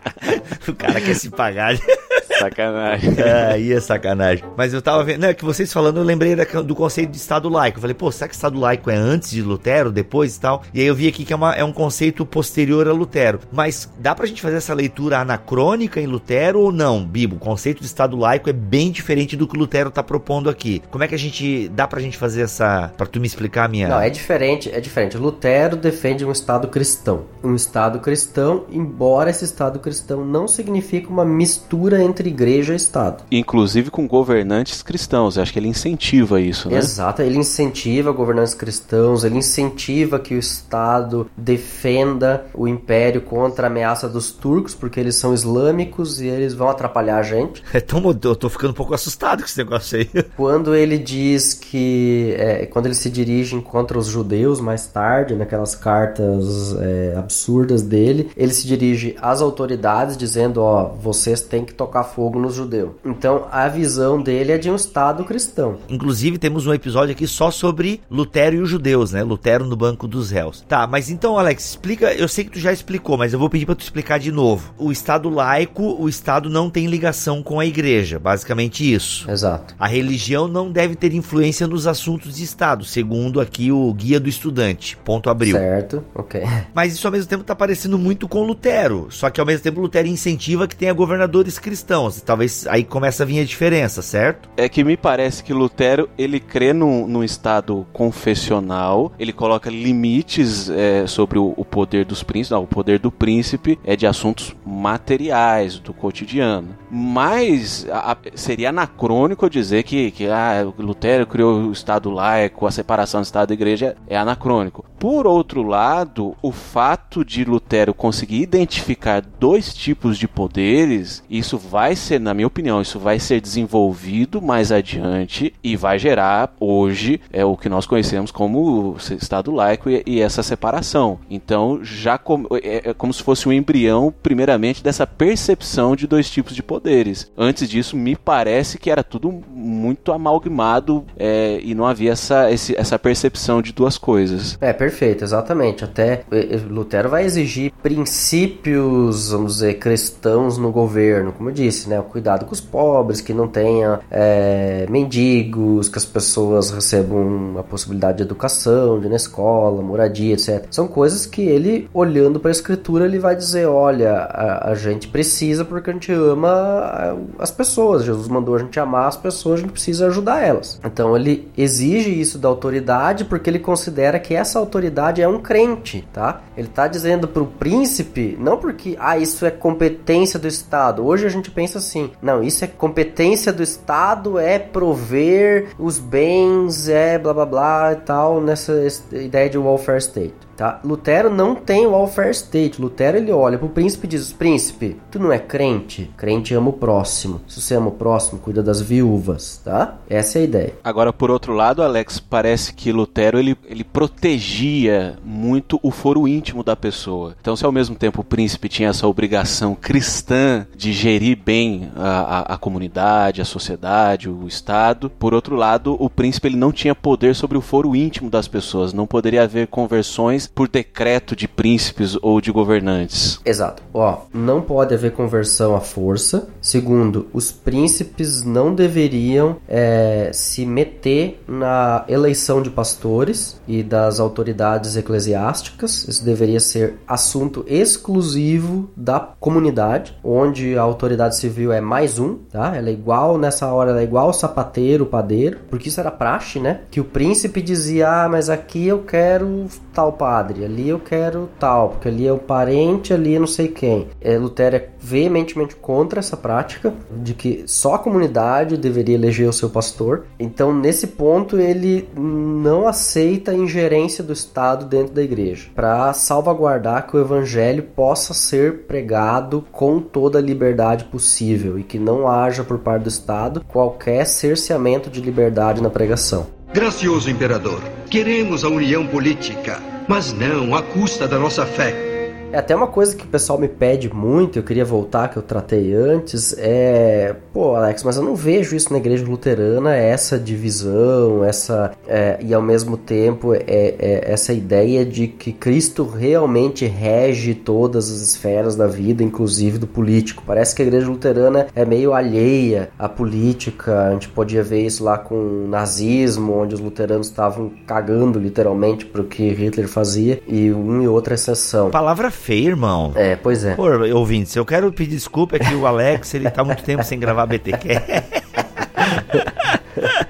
(laughs) o cara quer se pagar. Sacanagem. (laughs) Aí é sacanagem. Mas eu tava vendo, né, que vocês falando, eu lembrei da, do conceito de Estado laico. Eu falei, pô, será que Estado laico é antes de Lutero, depois e tal? E aí eu vi aqui que é, uma, é um conceito posterior a Lutero. Mas dá pra gente fazer essa leitura anacrônica em Lutero ou não, Bibo? O conceito de Estado laico é bem diferente do que Lutero tá propondo aqui. Como é que a gente, dá pra gente fazer essa, pra tu me explicar a minha... Não, é diferente, é diferente. Lutero defende um Estado cristão. Um Estado cristão, embora esse Estado cristão não signifique uma mistura entre entre igreja e Estado. Inclusive com governantes cristãos. Eu acho que ele incentiva isso, né? Exato, ele incentiva governantes cristãos, ele incentiva que o Estado defenda o império contra a ameaça dos turcos, porque eles são islâmicos e eles vão atrapalhar a gente. É tão eu tô ficando um pouco assustado com esse negócio aí. (laughs) Quando ele diz que. É, quando ele se dirige contra os judeus mais tarde, naquelas cartas é, absurdas dele, ele se dirige às autoridades dizendo: ó, vocês têm que tocar fogo nos judeus. Então a visão dele é de um Estado cristão. Inclusive temos um episódio aqui só sobre Lutero e os judeus, né? Lutero no banco dos réus. Tá, mas então Alex, explica, eu sei que tu já explicou, mas eu vou pedir para tu explicar de novo. O Estado laico, o Estado não tem ligação com a igreja, basicamente isso. Exato. A religião não deve ter influência nos assuntos de Estado, segundo aqui o guia do estudante, ponto abril. Certo, ok. (laughs) Mas isso ao mesmo tempo tá parecendo muito com Lutero, só que ao mesmo tempo Lutero incentiva que tenha governadores cristãos Talvez aí começa a vir a diferença, certo? É que me parece que Lutero ele crê num, num estado confessional, ele coloca limites é, sobre o, o, poder dos príncipes. Não, o poder do príncipe é de assuntos materiais, do cotidiano. Mas a, seria anacrônico dizer que, que ah, Lutero criou o estado laico, a separação do estado e igreja é anacrônico. Por outro lado, o fato de Lutero conseguir identificar dois tipos de poderes, isso vai ser, na minha opinião, isso vai ser desenvolvido mais adiante e vai gerar hoje é o que nós conhecemos como Estado laico e, e essa separação. Então, já com, é, é como se fosse um embrião, primeiramente, dessa percepção de dois tipos de poderes. Antes disso, me parece que era tudo muito amalgamado é, e não havia essa, esse, essa percepção de duas coisas. É, perfeito, exatamente. Até Lutero vai exigir princípios, vamos dizer, cristãos no governo, como eu disse, né? O cuidado com os pobres, que não tenha é, mendigos, que as pessoas recebam a possibilidade de educação, de ir na escola, moradia, etc. São coisas que ele, olhando para a escritura, ele vai dizer: olha, a, a gente precisa porque a gente ama as pessoas. Jesus mandou a gente amar as pessoas, a gente precisa ajudar elas. Então ele exige isso da autoridade porque ele considera que essa autoridade é um crente, tá? Ele está dizendo para o príncipe, não porque, ah, isso é competência do Estado. Hoje a gente pensa assim, não, isso é competência do Estado, é prover os bens, é blá blá blá e tal, nessa ideia de welfare state. Tá? Lutero não tem o welfare state. Lutero ele olha pro príncipe e diz: Príncipe, tu não é crente? Crente ama o próximo. Se você ama o próximo, cuida das viúvas, tá? Essa é a ideia. Agora, por outro lado, Alex, parece que Lutero ele, ele protegia muito o foro íntimo da pessoa. Então, se ao mesmo tempo o príncipe tinha essa obrigação cristã de gerir bem a, a, a, comunidade, a sociedade, o Estado. Por outro lado, o príncipe ele não tinha poder sobre o foro íntimo das pessoas. Não poderia haver conversões por decreto de príncipes ou de governantes. Exato. Ó, não pode haver conversão à força. Segundo, os príncipes não deveriam é, se meter na eleição de pastores e das autoridades eclesiásticas. Isso deveria ser assunto exclusivo da comunidade, onde a autoridade civil é mais um, tá? Ela é igual nessa hora, ela é igual sapateiro, padeiro, porque isso era praxe, né? Que o príncipe dizia: "Ah, mas aqui eu quero tal padre, ali eu quero tal, porque ali é o parente, ali é não sei quem". É, Lutero é veementemente contra essa prática de que só a comunidade deveria eleger o seu pastor. Então, nesse ponto, ele não aceita a ingerência do Estado dentro da igreja, para salvaguardar que o evangelho possa ser pregado com toda a liberdade possível e que não haja por parte do Estado qualquer cerceamento de liberdade na pregação. Gracioso imperador, queremos a união política, mas não à custa da nossa fé. É até uma coisa que o pessoal me pede muito, eu queria voltar, que eu tratei antes, é... Pô, Alex, mas eu não vejo isso na igreja luterana, essa divisão, essa... É, e ao mesmo tempo, é, é, essa ideia de que Cristo realmente rege todas as esferas da vida, inclusive do político. Parece que a igreja luterana é meio alheia à política, a gente podia ver isso lá com o nazismo, onde os luteranos estavam cagando literalmente pro que Hitler fazia, e uma e outra exceção. Palavra feia, irmão. É, pois é. Pô, ouvintes, eu quero pedir desculpa, é que o Alex, ele tá muito tempo sem gravar BTQ. (laughs)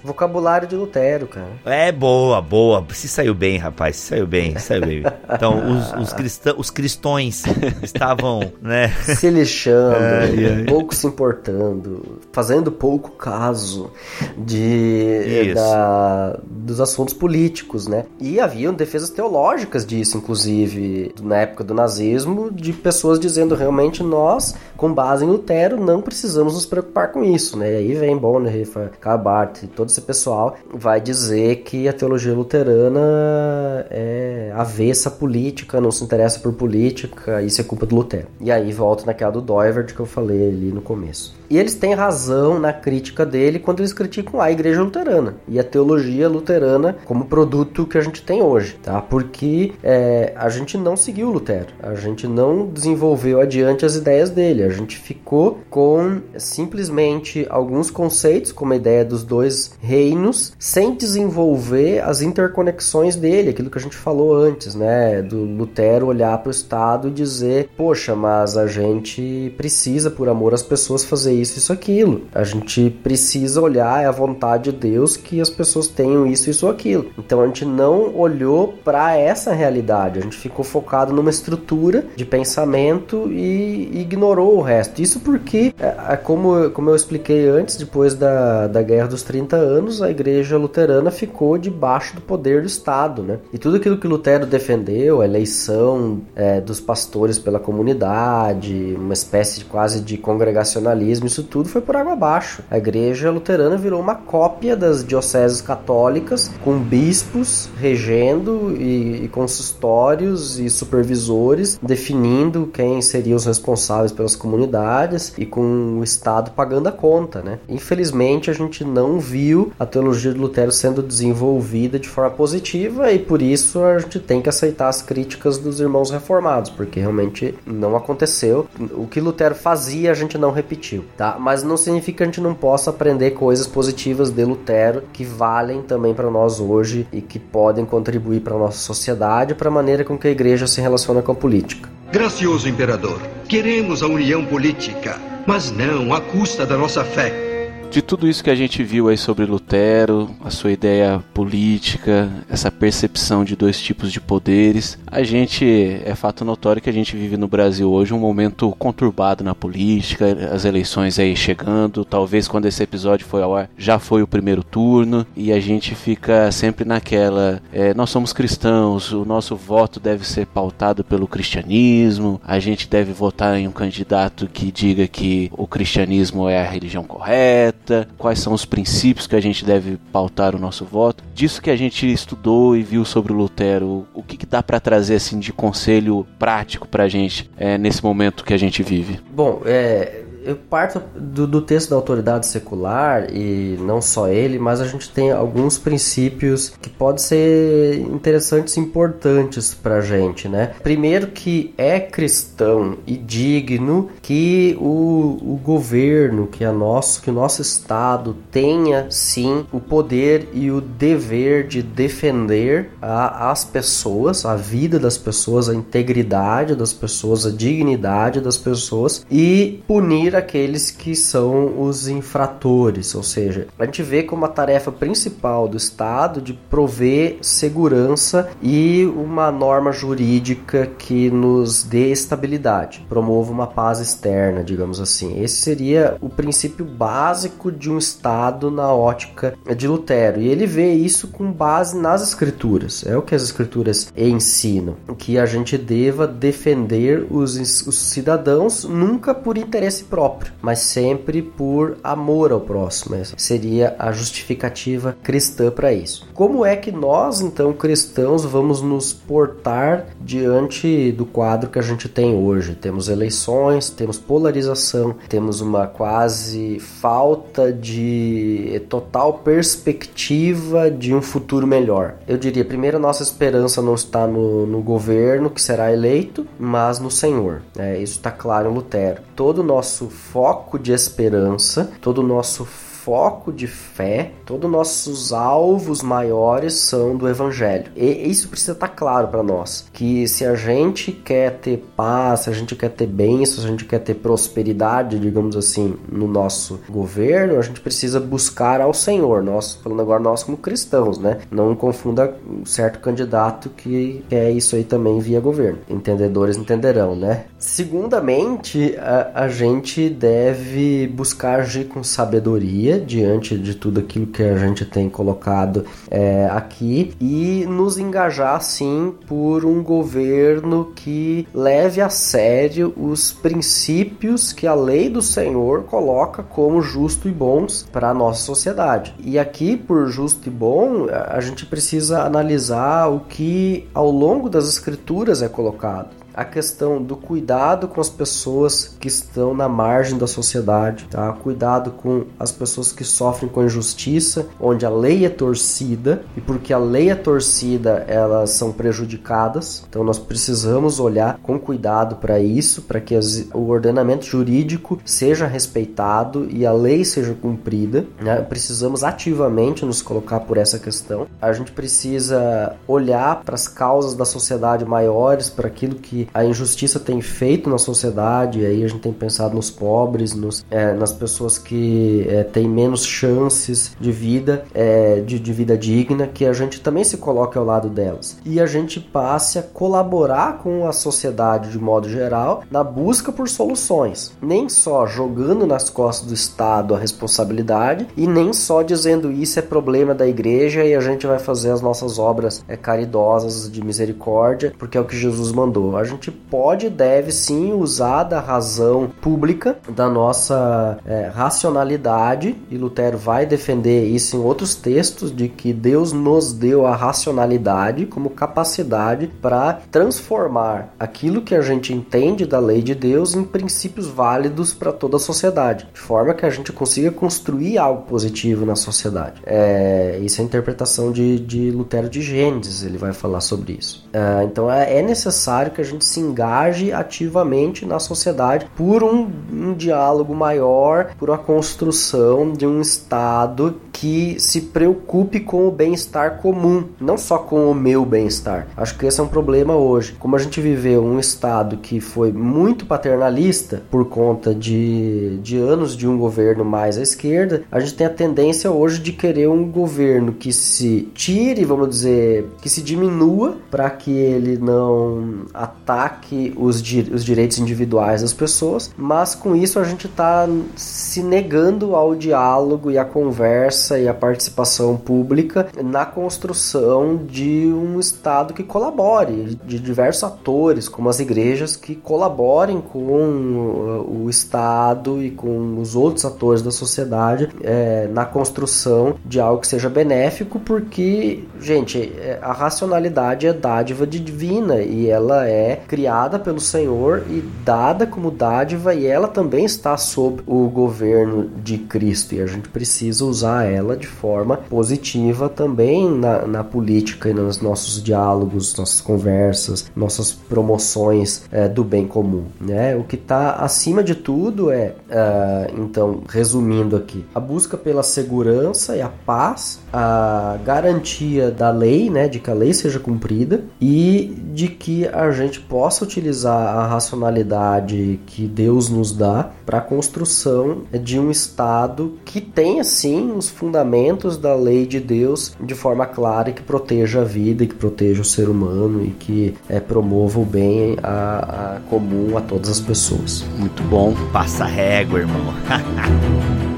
Vocabulário de Lutero, cara. É boa, boa. Se saiu bem, rapaz. Se saiu bem, se saiu bem. Então, os, os, cristã, os cristões estavam, né? Se lixando, é, pouco se importando, fazendo pouco caso de da, dos assuntos políticos, né? E haviam defesas teológicas disso, inclusive, na época do nazismo, de pessoas dizendo realmente nós, com base em Lutero, não precisamos nos preocupar com isso, né? E aí vem Bonhoeffer, Karl Barth, todo esse pessoal vai dizer que a teologia luterana é avessa política, não se interessa por política, isso é culpa do Lutero. E aí volta naquela do Doivert que eu falei ali no começo. E eles têm razão na crítica dele quando eles criticam a igreja luterana e a teologia luterana como produto que a gente tem hoje, tá? Porque é, a gente não seguiu Lutero, a gente não desenvolveu adiante as ideias dele, a gente ficou com simplesmente alguns conceitos, como a ideia dos dois reinos, sem desenvolver as interconexões dele, aquilo que a gente falou antes, né? Do Lutero olhar para o Estado e dizer, poxa, mas a gente precisa, por amor às pessoas, fazer isso, isso, aquilo. A gente precisa olhar, é a vontade de Deus que as pessoas tenham isso, isso, aquilo. Então a gente não olhou para essa realidade, a gente ficou focado numa estrutura de pensamento e ignorou o resto. Isso porque, é, é como, como eu expliquei antes, depois da, da Guerra dos 30 anos, a igreja luterana ficou debaixo do poder do Estado, né? E tudo aquilo que Lutero defendeu, a eleição é, dos pastores pela comunidade, uma espécie de quase de congregacionalismo isso tudo foi por água abaixo. A igreja luterana virou uma cópia das dioceses católicas, com bispos regendo e, e consistórios e supervisores definindo quem seriam os responsáveis pelas comunidades e com o Estado pagando a conta, né? Infelizmente a gente não viu a teologia de Lutero sendo desenvolvida de forma positiva e por isso a gente tem que aceitar as críticas dos irmãos reformados, porque realmente não aconteceu. O que Lutero fazia a gente não repetiu tá? Mas não significa que a gente não possa aprender coisas positivas de Lutero que valem também para nós hoje e que podem contribuir para nossa sociedade, para a maneira com que a igreja se relaciona com a política. Gracioso imperador, queremos a união política, mas não à custa da nossa fé. De tudo isso que a gente viu aí sobre Lutero, a sua ideia política, essa percepção de dois tipos de poderes, a gente é fato notório que a gente vive no Brasil hoje um momento conturbado na política, as eleições aí chegando, talvez quando esse episódio foi ao ar já foi o primeiro turno e a gente fica sempre naquela, é, nós somos cristãos, o nosso voto deve ser pautado pelo cristianismo, a gente deve votar em um candidato que diga que o cristianismo é a religião correta quais são os princípios que a gente deve pautar o nosso voto. Disso que a gente estudou e viu sobre o Lutero, o que, que dá para trazer assim de conselho prático para a gente é, nesse momento que a gente vive? Bom, é, eu parto do, do, texto da autoridade secular e não só ele, mas a gente tem alguns princípios que podem ser interessantes e importantes para a gente, né? Primeiro que é cristão e digno que o, o governo, que, a nosso, que o nosso Estado tenha sim o poder e o dever de defender a, as pessoas, a vida das pessoas, a integridade das pessoas, a dignidade das pessoas e punir aqueles que são os infratores, ou seja, a gente vê como a tarefa principal do Estado de prover segurança e uma norma jurídica que nos dê estabilidade, promova uma paz externa, digamos assim. Esse seria o princípio básico de um Estado na ótica de Lutero, e ele vê isso com base nas escrituras. É o que as escrituras ensinam, que a gente deva defender os, os cidadãos nunca por interesse próprio, mas sempre por amor ao próximo. Essa seria a justificativa cristã para isso. Como é que nós, então, cristãos, vamos nos portar diante do quadro que a gente tem hoje? Temos eleições, temos polarização, temos uma quase falta de total perspectiva de um futuro melhor. Eu diria, primeiro, nossa esperança não está no, no governo que será eleito, mas no Senhor. É, isso está claro em Lutero. Todo o nosso foco de esperança, todo o nosso foco de fé, todos nossos alvos maiores são do evangelho. E isso precisa estar claro para nós, que se a gente quer ter paz, se a gente quer ter bênção, se a gente quer ter prosperidade, digamos assim, no nosso governo, a gente precisa buscar ao Senhor. Nós, falando agora nós como cristãos, né? Não confunda um certo candidato que é isso aí também via governo. Entendedores entenderão, né? Segundamente, a, a gente deve buscar agir com sabedoria diante de tudo aquilo que a gente tem colocado é, aqui e nos engajar sim por um governo que leve a sério os princípios que a lei do Senhor coloca como justo e bons para a nossa sociedade. E aqui, por justo e bom, a gente precisa analisar o que ao longo das escrituras é colocado a questão do cuidado com as pessoas que estão na margem da sociedade, tá? Cuidado com as pessoas que sofrem com injustiça, onde a lei é torcida e porque a lei é torcida, elas são prejudicadas. Então nós precisamos olhar com cuidado para isso, para que as, o ordenamento jurídico seja respeitado e a lei seja cumprida. Né? Precisamos ativamente nos colocar por essa questão. A gente precisa olhar para as causas da sociedade maiores, para aquilo que a injustiça tem feito na sociedade, aí a gente tem pensado nos pobres, nos, é, nas pessoas que é, têm menos chances de vida, é, de, de vida digna, que a gente também se coloque ao lado delas. E a gente passe a colaborar com a sociedade de modo geral na busca por soluções. Nem só jogando nas costas do Estado a responsabilidade e nem só dizendo isso é problema da igreja e a gente vai fazer as nossas obras é, caridosas de misericórdia, porque é o que Jesus mandou. A gente gente pode e deve sim usar da razão pública, da nossa é, racionalidade, e Lutero vai defender isso em outros textos, de que Deus nos deu a racionalidade como capacidade para transformar aquilo que a gente entende da lei de Deus em princípios válidos para toda a sociedade, de forma que a gente consiga construir algo positivo na sociedade. É, isso é a interpretação de, de Lutero de Gênesis, ele vai falar sobre isso. É, então é, é necessário que a gente se engaje ativamente na sociedade por um, um diálogo maior, por uma construção de um Estado que se preocupe com o bem-estar comum, não só com o meu bem-estar. Acho que esse é um problema hoje. Como a gente viveu um Estado que foi muito paternalista por conta de, de anos de um governo mais à esquerda, a gente tem a tendência hoje de querer um governo que se tire, vamos dizer, que se diminua para que ele não ataque os, di os direitos individuais das pessoas, mas com isso a gente está se negando ao diálogo e à conversa e a participação pública na construção de um Estado que colabore, de diversos atores, como as igrejas, que colaborem com o Estado e com os outros atores da sociedade é, na construção de algo que seja benéfico, porque, gente, é, a racionalidade é dádiva divina e ela é criada pelo Senhor e dada como dádiva, e ela também está sob o governo de Cristo, e a gente precisa usar ela de forma positiva também na, na política e nos nossos diálogos, nossas conversas, nossas promoções é, do bem comum. Né? O que está acima de tudo é, uh, então, resumindo aqui, a busca pela segurança e a paz, a garantia da lei, né, de que a lei seja cumprida e de que a gente possa utilizar a racionalidade que Deus nos dá para a construção de um Estado que tenha sim os fundamentos da lei de Deus de forma clara e que proteja a vida, e que proteja o ser humano e que é, promova o bem a, a comum a todas as pessoas. Muito bom. Passa régua, irmão. (laughs)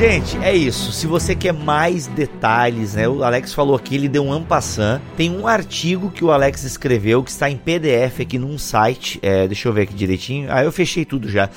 Gente, é isso. Se você quer mais detalhes, né? O Alex falou aqui, ele deu um ampassan. Tem um artigo que o Alex escreveu que está em PDF aqui num site. É, deixa eu ver aqui direitinho. Ah, eu fechei tudo já.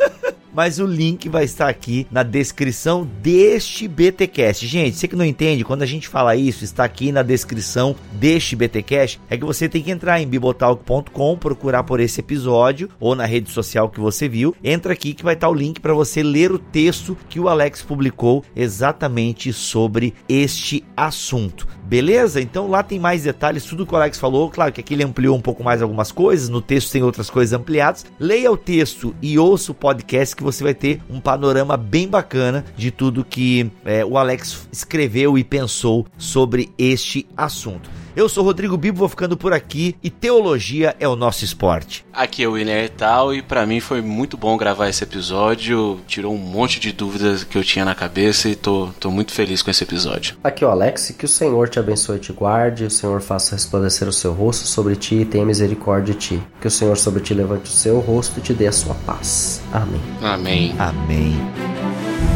(laughs) mas o link vai estar aqui na descrição deste BTcast. Gente, você que não entende, quando a gente fala isso, está aqui na descrição deste BTcast, é que você tem que entrar em bibotalk.com, procurar por esse episódio ou na rede social que você viu. Entra aqui que vai estar o link para você ler o texto que o Alex publicou exatamente sobre este assunto. Beleza? Então lá tem mais detalhes, tudo que o Alex falou. Claro que aqui ele ampliou um pouco mais algumas coisas, no texto tem outras coisas ampliadas. Leia o texto e ouça o podcast que você vai ter um panorama bem bacana de tudo que é, o Alex escreveu e pensou sobre este assunto. Eu sou Rodrigo Bibo, vou ficando por aqui e teologia é o nosso esporte. Aqui é o William Etal e para mim foi muito bom gravar esse episódio. Tirou um monte de dúvidas que eu tinha na cabeça e tô, tô muito feliz com esse episódio. Aqui é o Alex, que o Senhor te abençoe e te guarde, o Senhor faça resplandecer o seu rosto sobre ti e tenha misericórdia de ti. Que o Senhor sobre ti levante o seu rosto e te dê a sua paz. Amém. Amém. Amém.